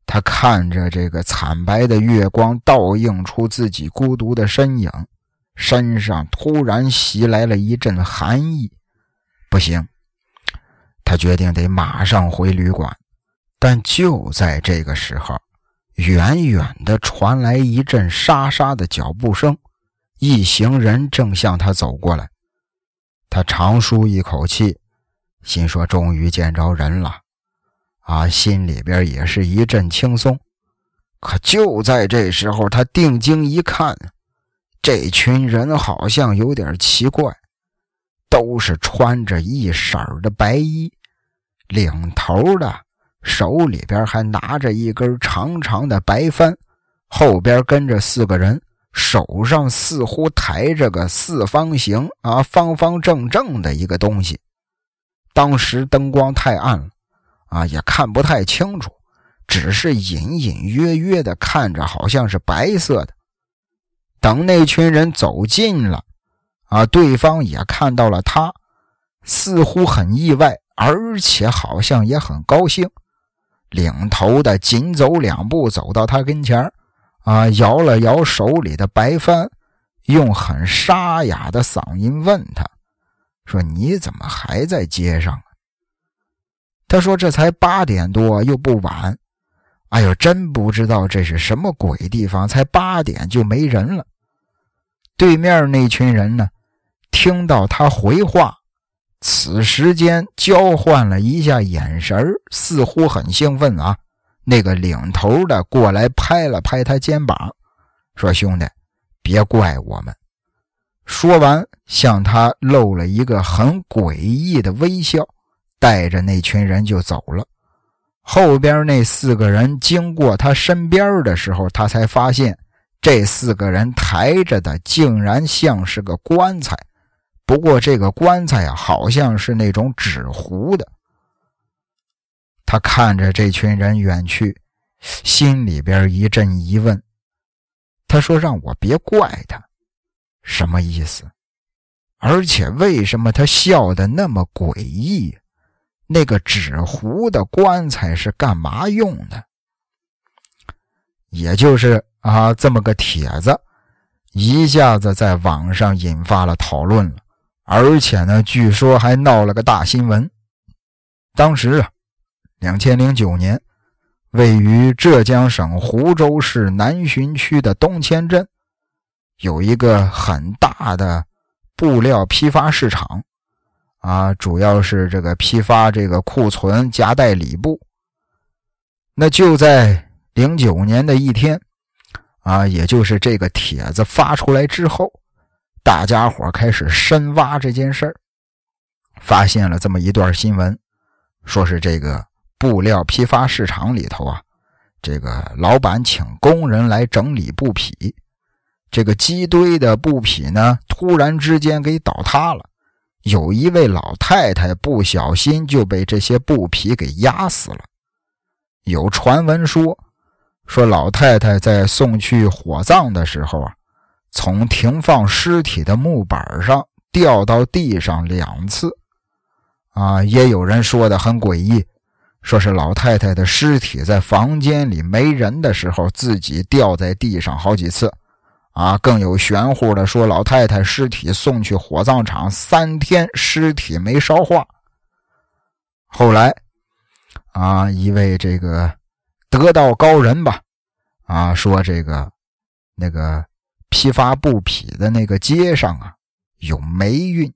他看着这个惨白的月光倒映出自己孤独的身影，身上突然袭来了一阵寒意。不行，他决定得马上回旅馆。但就在这个时候，远远的传来一阵沙沙的脚步声，一行人正向他走过来。他长舒一口气，心说：“终于见着人了。”啊，心里边也是一阵轻松。可就在这时候，他定睛一看，这群人好像有点奇怪，都是穿着一色的白衣，领头的手里边还拿着一根长长的白帆，后边跟着四个人。手上似乎抬着个四方形啊，方方正正的一个东西。当时灯光太暗了，啊，也看不太清楚，只是隐隐约约的看着，好像是白色的。等那群人走近了，啊，对方也看到了他，似乎很意外，而且好像也很高兴。领头的紧走两步，走到他跟前啊，摇了摇手里的白帆，用很沙哑的嗓音问他：“说你怎么还在街上？”他说：“这才八点多，又不晚。哎呦，真不知道这是什么鬼地方，才八点就没人了。”对面那群人呢，听到他回话，此时间交换了一下眼神似乎很兴奋啊。那个领头的过来拍了拍他肩膀，说：“兄弟，别怪我们。”说完，向他露了一个很诡异的微笑，带着那群人就走了。后边那四个人经过他身边的时候，他才发现这四个人抬着的竟然像是个棺材，不过这个棺材啊，好像是那种纸糊的。他看着这群人远去，心里边一阵疑问。他说：“让我别怪他，什么意思？而且为什么他笑的那么诡异？那个纸糊的棺材是干嘛用的？”也就是啊，这么个帖子，一下子在网上引发了讨论了，而且呢，据说还闹了个大新闻。当时啊。两千零九年，位于浙江省湖州市南浔区的东迁镇，有一个很大的布料批发市场，啊，主要是这个批发这个库存夹带礼布。那就在零九年的一天，啊，也就是这个帖子发出来之后，大家伙开始深挖这件事儿，发现了这么一段新闻，说是这个。布料批发市场里头啊，这个老板请工人来整理布匹，这个积堆的布匹呢，突然之间给倒塌了。有一位老太太不小心就被这些布匹给压死了。有传闻说，说老太太在送去火葬的时候啊，从停放尸体的木板上掉到地上两次。啊，也有人说的很诡异，说是老太太的尸体在房间里没人的时候自己掉在地上好几次。啊，更有玄乎的说，老太太尸体送去火葬场三天，尸体没烧化。后来，啊，一位这个得道高人吧，啊，说这个那个批发布匹的那个街上啊有霉运，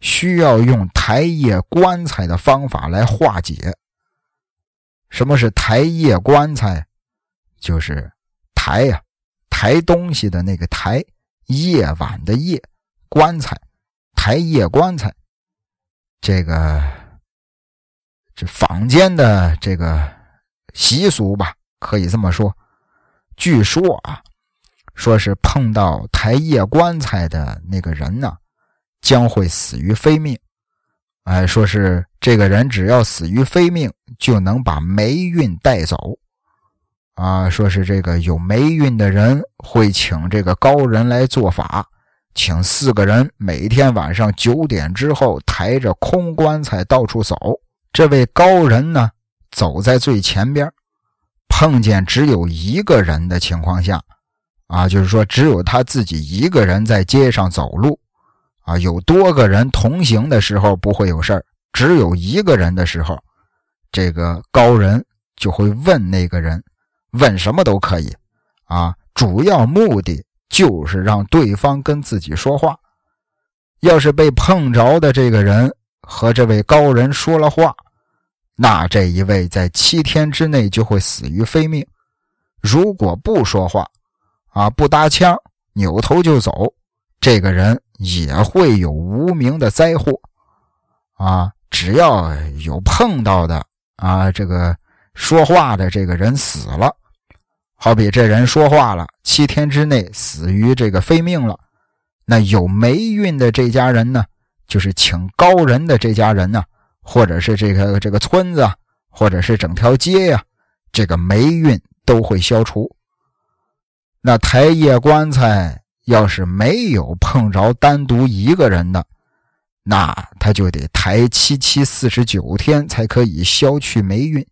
需要用抬叶棺材的方法来化解。什么是抬叶棺材？就是抬呀。抬东西的那个抬，夜晚的夜，棺材，抬夜棺材，这个这坊间的这个习俗吧，可以这么说。据说啊，说是碰到抬夜棺材的那个人呢，将会死于非命。哎，说是这个人只要死于非命，就能把霉运带走。啊，说是这个有霉运的人会请这个高人来做法，请四个人每天晚上九点之后抬着空棺材到处走。这位高人呢，走在最前边，碰见只有一个人的情况下，啊，就是说只有他自己一个人在街上走路，啊，有多个人同行的时候不会有事儿，只有一个人的时候，这个高人就会问那个人。问什么都可以，啊，主要目的就是让对方跟自己说话。要是被碰着的这个人和这位高人说了话，那这一位在七天之内就会死于非命。如果不说话，啊，不搭腔，扭头就走，这个人也会有无名的灾祸。啊，只要有碰到的，啊，这个说话的这个人死了。好比这人说话了，七天之内死于这个非命了，那有霉运的这家人呢，就是请高人的这家人呢，或者是这个这个村子，或者是整条街呀，这个霉运都会消除。那抬夜棺材要是没有碰着单独一个人的，那他就得抬七七四十九天才可以消去霉运。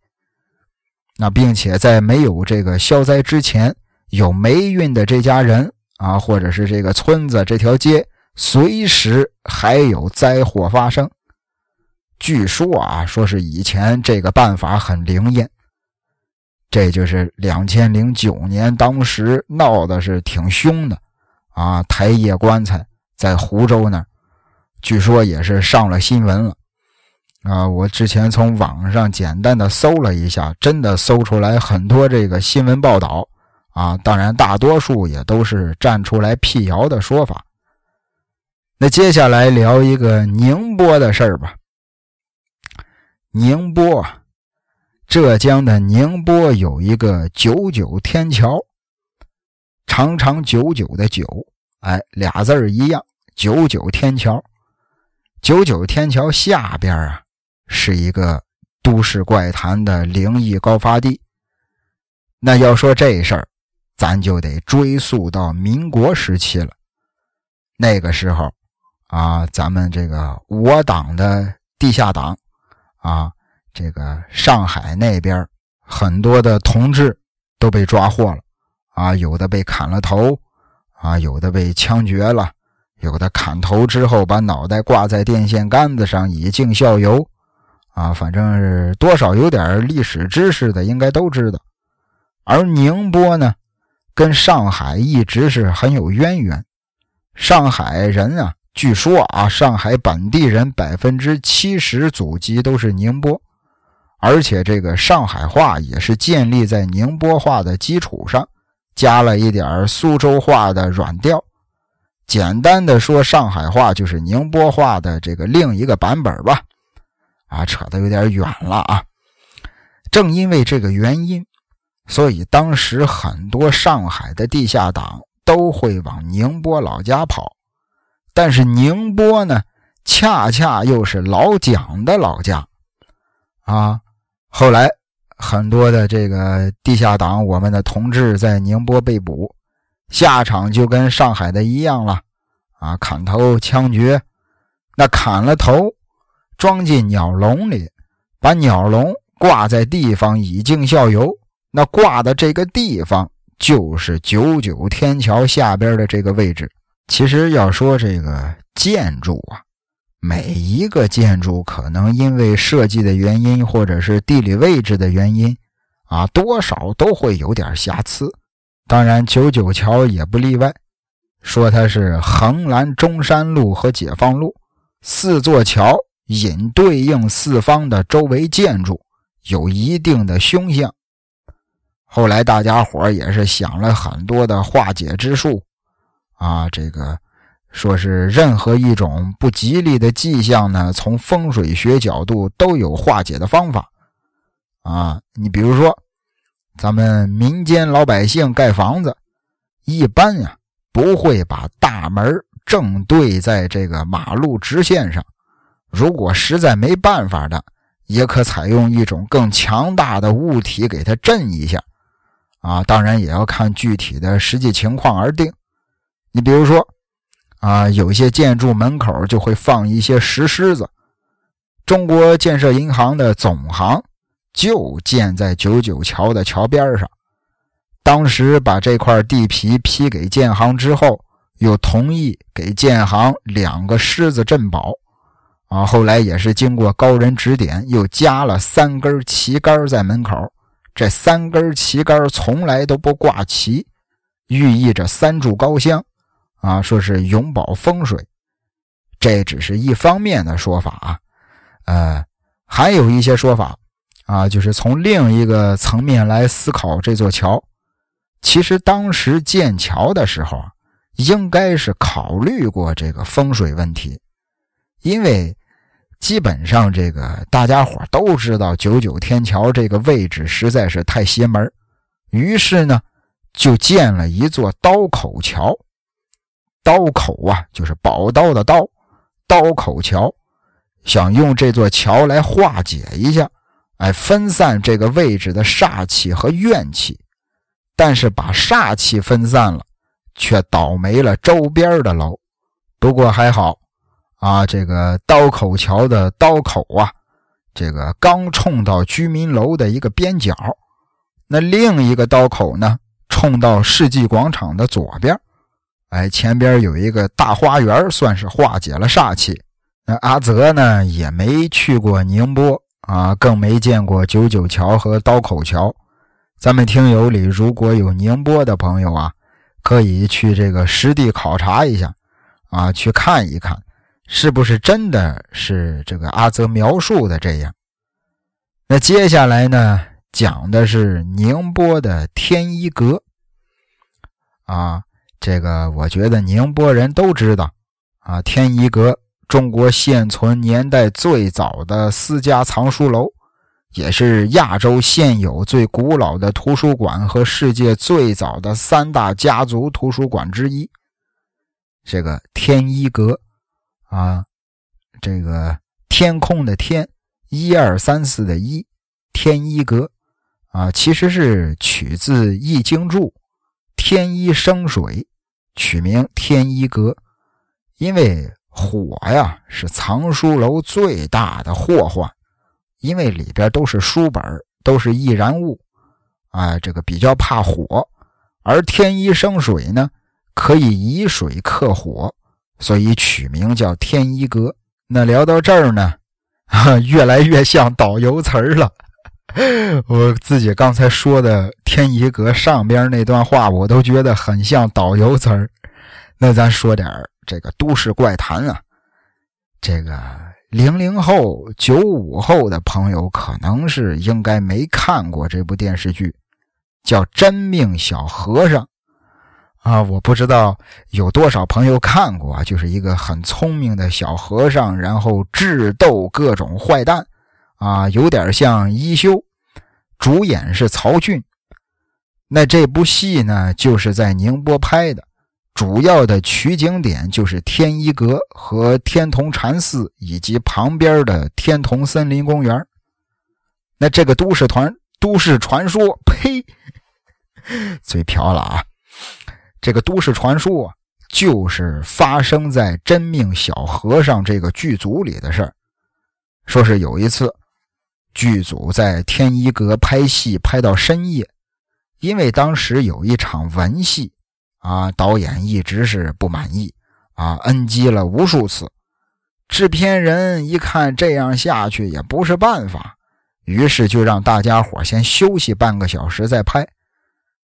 那并且在没有这个消灾之前，有霉运的这家人啊，或者是这个村子、这条街，随时还有灾祸发生。据说啊，说是以前这个办法很灵验。这就是两千零九年，当时闹的是挺凶的啊，抬夜棺材在湖州那儿，据说也是上了新闻了。啊，我之前从网上简单的搜了一下，真的搜出来很多这个新闻报道啊，当然大多数也都是站出来辟谣的说法。那接下来聊一个宁波的事儿吧。宁波，浙江的宁波有一个九九天桥，长长久久的久，哎，俩字儿一样，九九天桥。九九天桥下边啊。是一个都市怪谈的灵异高发地。那要说这事儿，咱就得追溯到民国时期了。那个时候，啊，咱们这个我党的地下党，啊，这个上海那边很多的同志都被抓获了，啊，有的被砍了头，啊，有的被枪决了，有的砍头之后把脑袋挂在电线杆子上以儆效尤。啊，反正是多少有点历史知识的，应该都知道。而宁波呢，跟上海一直是很有渊源。上海人啊，据说啊，上海本地人百分之七十祖籍都是宁波，而且这个上海话也是建立在宁波话的基础上，加了一点苏州话的软调。简单的说，上海话就是宁波话的这个另一个版本吧。啊，扯得有点远了啊！正因为这个原因，所以当时很多上海的地下党都会往宁波老家跑。但是宁波呢，恰恰又是老蒋的老家啊。后来很多的这个地下党，我们的同志在宁波被捕，下场就跟上海的一样了啊，砍头枪决。那砍了头，装进鸟笼里，把鸟笼挂在地方以儆效尤。那挂的这个地方就是九九天桥下边的这个位置。其实要说这个建筑啊，每一个建筑可能因为设计的原因，或者是地理位置的原因，啊，多少都会有点瑕疵。当然，九九桥也不例外。说它是横拦中山路和解放路。四座桥引对应四方的周围建筑，有一定的凶相。后来大家伙也是想了很多的化解之术，啊，这个说是任何一种不吉利的迹象呢，从风水学角度都有化解的方法。啊，你比如说，咱们民间老百姓盖房子，一般呀不会把大门正对在这个马路直线上，如果实在没办法的，也可采用一种更强大的物体给它震一下，啊，当然也要看具体的实际情况而定。你比如说，啊，有些建筑门口就会放一些石狮子。中国建设银行的总行就建在九九桥的桥边上，当时把这块地皮批给建行之后。又同意给建行两个狮子镇宝，啊，后来也是经过高人指点，又加了三根旗杆在门口。这三根旗杆从来都不挂旗，寓意着三柱高香，啊，说是永保风水。这只是一方面的说法啊，呃，还有一些说法啊，就是从另一个层面来思考这座桥。其实当时建桥的时候啊。应该是考虑过这个风水问题，因为基本上这个大家伙都知道九九天桥这个位置实在是太邪门于是呢就建了一座刀口桥。刀口啊，就是宝刀的刀，刀口桥，想用这座桥来化解一下，哎，分散这个位置的煞气和怨气，但是把煞气分散了。却倒霉了周边的楼，不过还好啊，这个刀口桥的刀口啊，这个刚冲到居民楼的一个边角，那另一个刀口呢，冲到世纪广场的左边，哎，前边有一个大花园，算是化解了煞气。那阿泽呢，也没去过宁波啊，更没见过九九桥和刀口桥。咱们听友里如果有宁波的朋友啊。可以去这个实地考察一下，啊，去看一看，是不是真的是这个阿泽描述的这样？那接下来呢，讲的是宁波的天一阁，啊，这个我觉得宁波人都知道，啊，天一阁，中国现存年代最早的私家藏书楼。也是亚洲现有最古老的图书馆和世界最早的三大家族图书馆之一。这个天一阁啊，这个天空的天，一二三四的一，天一阁啊，其实是取自《易经注》，天一生水，取名天一阁，因为火呀是藏书楼最大的祸患。因为里边都是书本，都是易燃物，啊，这个比较怕火。而天一生水呢，可以以水克火，所以取名叫天一阁。那聊到这儿呢，越来越像导游词儿了。我自己刚才说的天一阁上边那段话，我都觉得很像导游词儿。那咱说点这个都市怪谈啊，这个。零零后、九五后的朋友可能是应该没看过这部电视剧，叫《真命小和尚》啊，我不知道有多少朋友看过，就是一个很聪明的小和尚，然后智斗各种坏蛋啊，有点像一休。主演是曹骏。那这部戏呢，就是在宁波拍的主要的取景点就是天一阁和天童禅寺以及旁边的天童森林公园。那这个都市团都市传说，呸，嘴瓢了啊！这个都市传说就是发生在真命小和尚这个剧组里的事儿。说是有一次，剧组在天一阁拍戏，拍到深夜，因为当时有一场文戏。啊，导演一直是不满意，啊，NG 了无数次。制片人一看这样下去也不是办法，于是就让大家伙先休息半个小时再拍。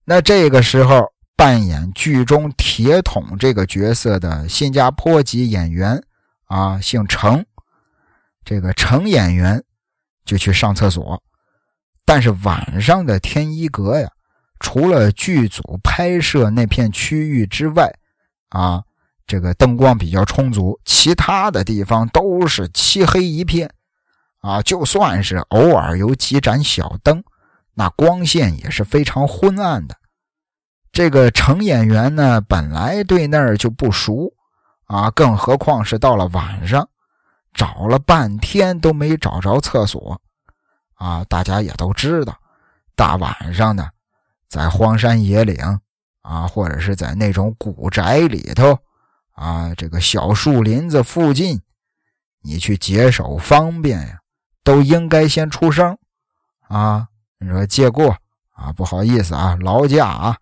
那这个时候，扮演剧中铁桶这个角色的新加坡籍演员，啊，姓程，这个程演员就去上厕所。但是晚上的天一阁呀。除了剧组拍摄那片区域之外，啊，这个灯光比较充足，其他的地方都是漆黑一片，啊，就算是偶尔有几盏小灯，那光线也是非常昏暗的。这个程演员呢，本来对那儿就不熟，啊，更何况是到了晚上，找了半天都没找着厕所，啊，大家也都知道，大晚上的。在荒山野岭啊，或者是在那种古宅里头啊，这个小树林子附近，你去解手方便呀，都应该先出声啊。你说借过啊，不好意思啊，劳驾啊，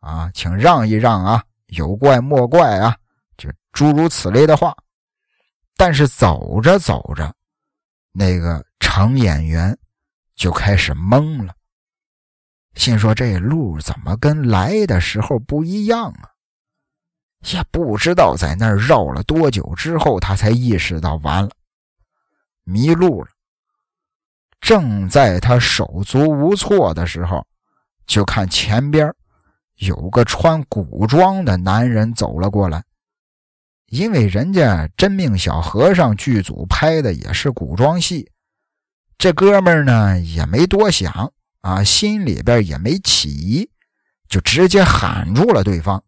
啊，请让一让啊，有怪莫怪啊，就诸如此类的话。但是走着走着，那个程演员就开始懵了。心说这路怎么跟来的时候不一样啊？也不知道在那儿绕了多久之后，他才意识到完了，迷路了。正在他手足无措的时候，就看前边有个穿古装的男人走了过来。因为人家真命小和尚剧组拍的也是古装戏，这哥们儿呢也没多想。啊，心里边也没起疑，就直接喊住了对方。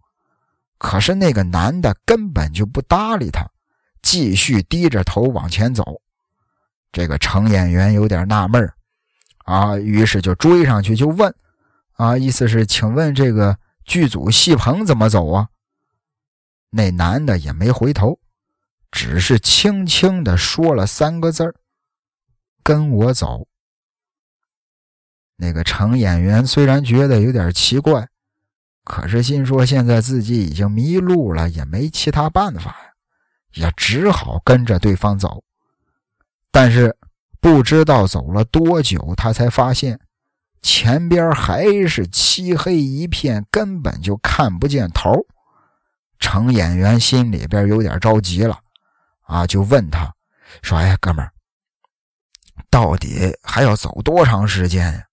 可是那个男的根本就不搭理他，继续低着头往前走。这个程演员有点纳闷啊，于是就追上去就问：“啊，意思是，请问这个剧组戏棚怎么走啊？”那男的也没回头，只是轻轻的说了三个字儿跟我走。”那个程演员虽然觉得有点奇怪，可是心说现在自己已经迷路了，也没其他办法呀，也只好跟着对方走。但是不知道走了多久，他才发现前边还是漆黑一片，根本就看不见头。程演员心里边有点着急了，啊，就问他说：“哎，哥们儿，到底还要走多长时间呀？”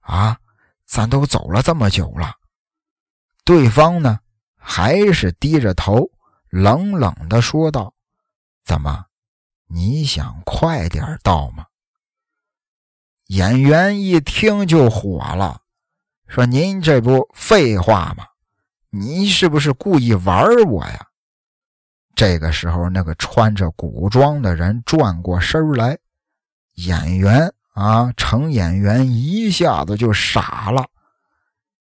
啊，咱都走了这么久了，对方呢还是低着头，冷冷的说道：“怎么，你想快点到吗？”演员一听就火了，说：“您这不废话吗？你是不是故意玩我呀？”这个时候，那个穿着古装的人转过身来，演员。啊！程演员一下子就傻了，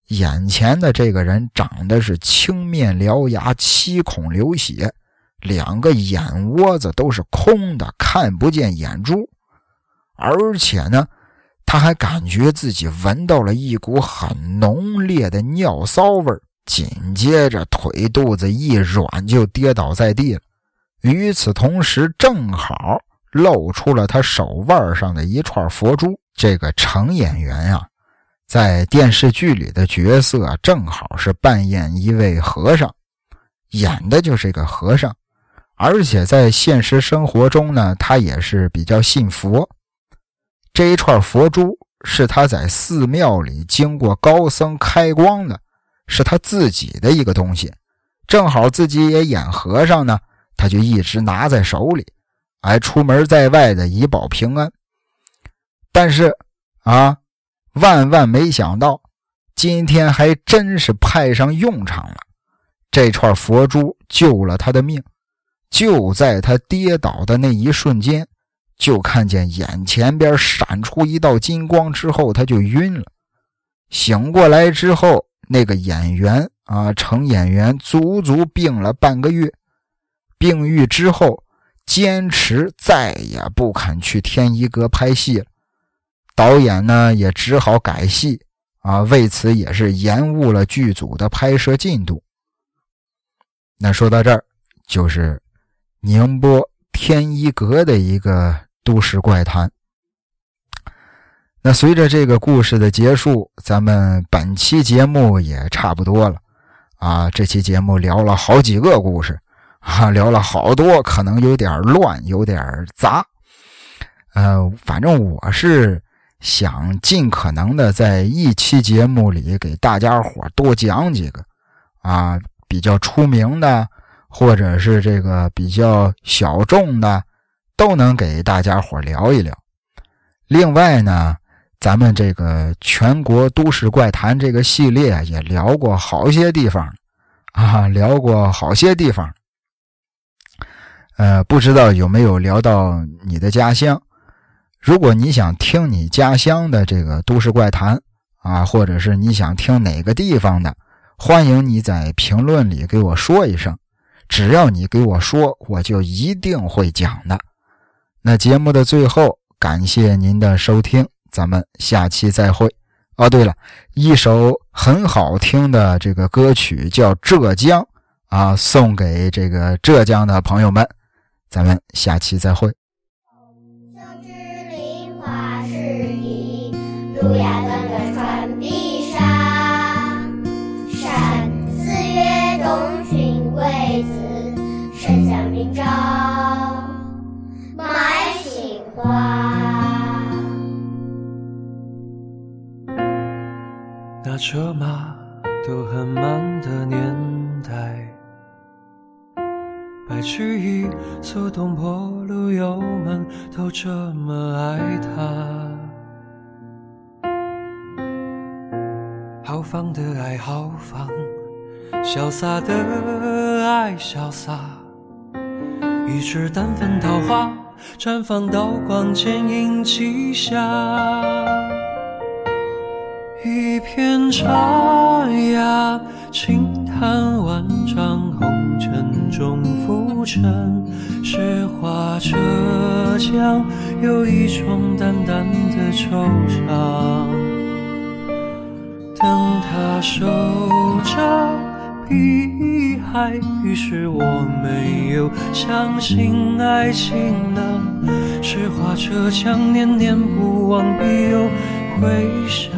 眼前的这个人长得是青面獠牙、七孔流血，两个眼窝子都是空的，看不见眼珠，而且呢，他还感觉自己闻到了一股很浓烈的尿骚味紧接着腿肚子一软就跌倒在地了。与此同时，正好。露出了他手腕上的一串佛珠。这个程演员呀，在电视剧里的角色正好是扮演一位和尚，演的就是一个和尚。而且在现实生活中呢，他也是比较信佛。这一串佛珠是他在寺庙里经过高僧开光的，是他自己的一个东西。正好自己也演和尚呢，他就一直拿在手里。哎出门在外的以保平安，但是啊，万万没想到，今天还真是派上用场了。这串佛珠救了他的命。就在他跌倒的那一瞬间，就看见眼前边闪出一道金光，之后他就晕了。醒过来之后，那个演员啊，程演员足足病了半个月。病愈之后，坚持再也不肯去天一阁拍戏了。导演呢也只好改戏啊，为此也是延误了剧组的拍摄进度。那说到这儿，就是宁波天一阁的一个都市怪谈。那随着这个故事的结束，咱们本期节目也差不多了啊。这期节目聊了好几个故事啊，聊了好多，可能有点乱，有点杂。呃，反正我是想尽可能的在一期节目里给大家伙多讲几个啊，比较出名的，或者是这个比较小众的，都能给大家伙聊一聊。另外呢。咱们这个全国都市怪谈这个系列也聊过好些地方，啊，聊过好些地方。呃，不知道有没有聊到你的家乡？如果你想听你家乡的这个都市怪谈啊，或者是你想听哪个地方的，欢迎你在评论里给我说一声。只要你给我说，我就一定会讲的。那节目的最后，感谢您的收听。咱们下期再会。哦，对了，一首很好听的这个歌曲叫《浙江》啊，送给这个浙江的朋友们。咱们下期再会。车马都很慢的年代，白居易、苏东坡、陆游们都这么爱他。豪放的爱豪放，潇洒的爱潇洒，一枝丹粉桃花绽放刀光剑影旗下。一片茶芽，轻叹万丈红尘中浮沉。雪花浙江，有一种淡淡的惆怅。等他守着碧海，于是我没有相信爱情了。雪花浙江，念念不忘，必有。回响。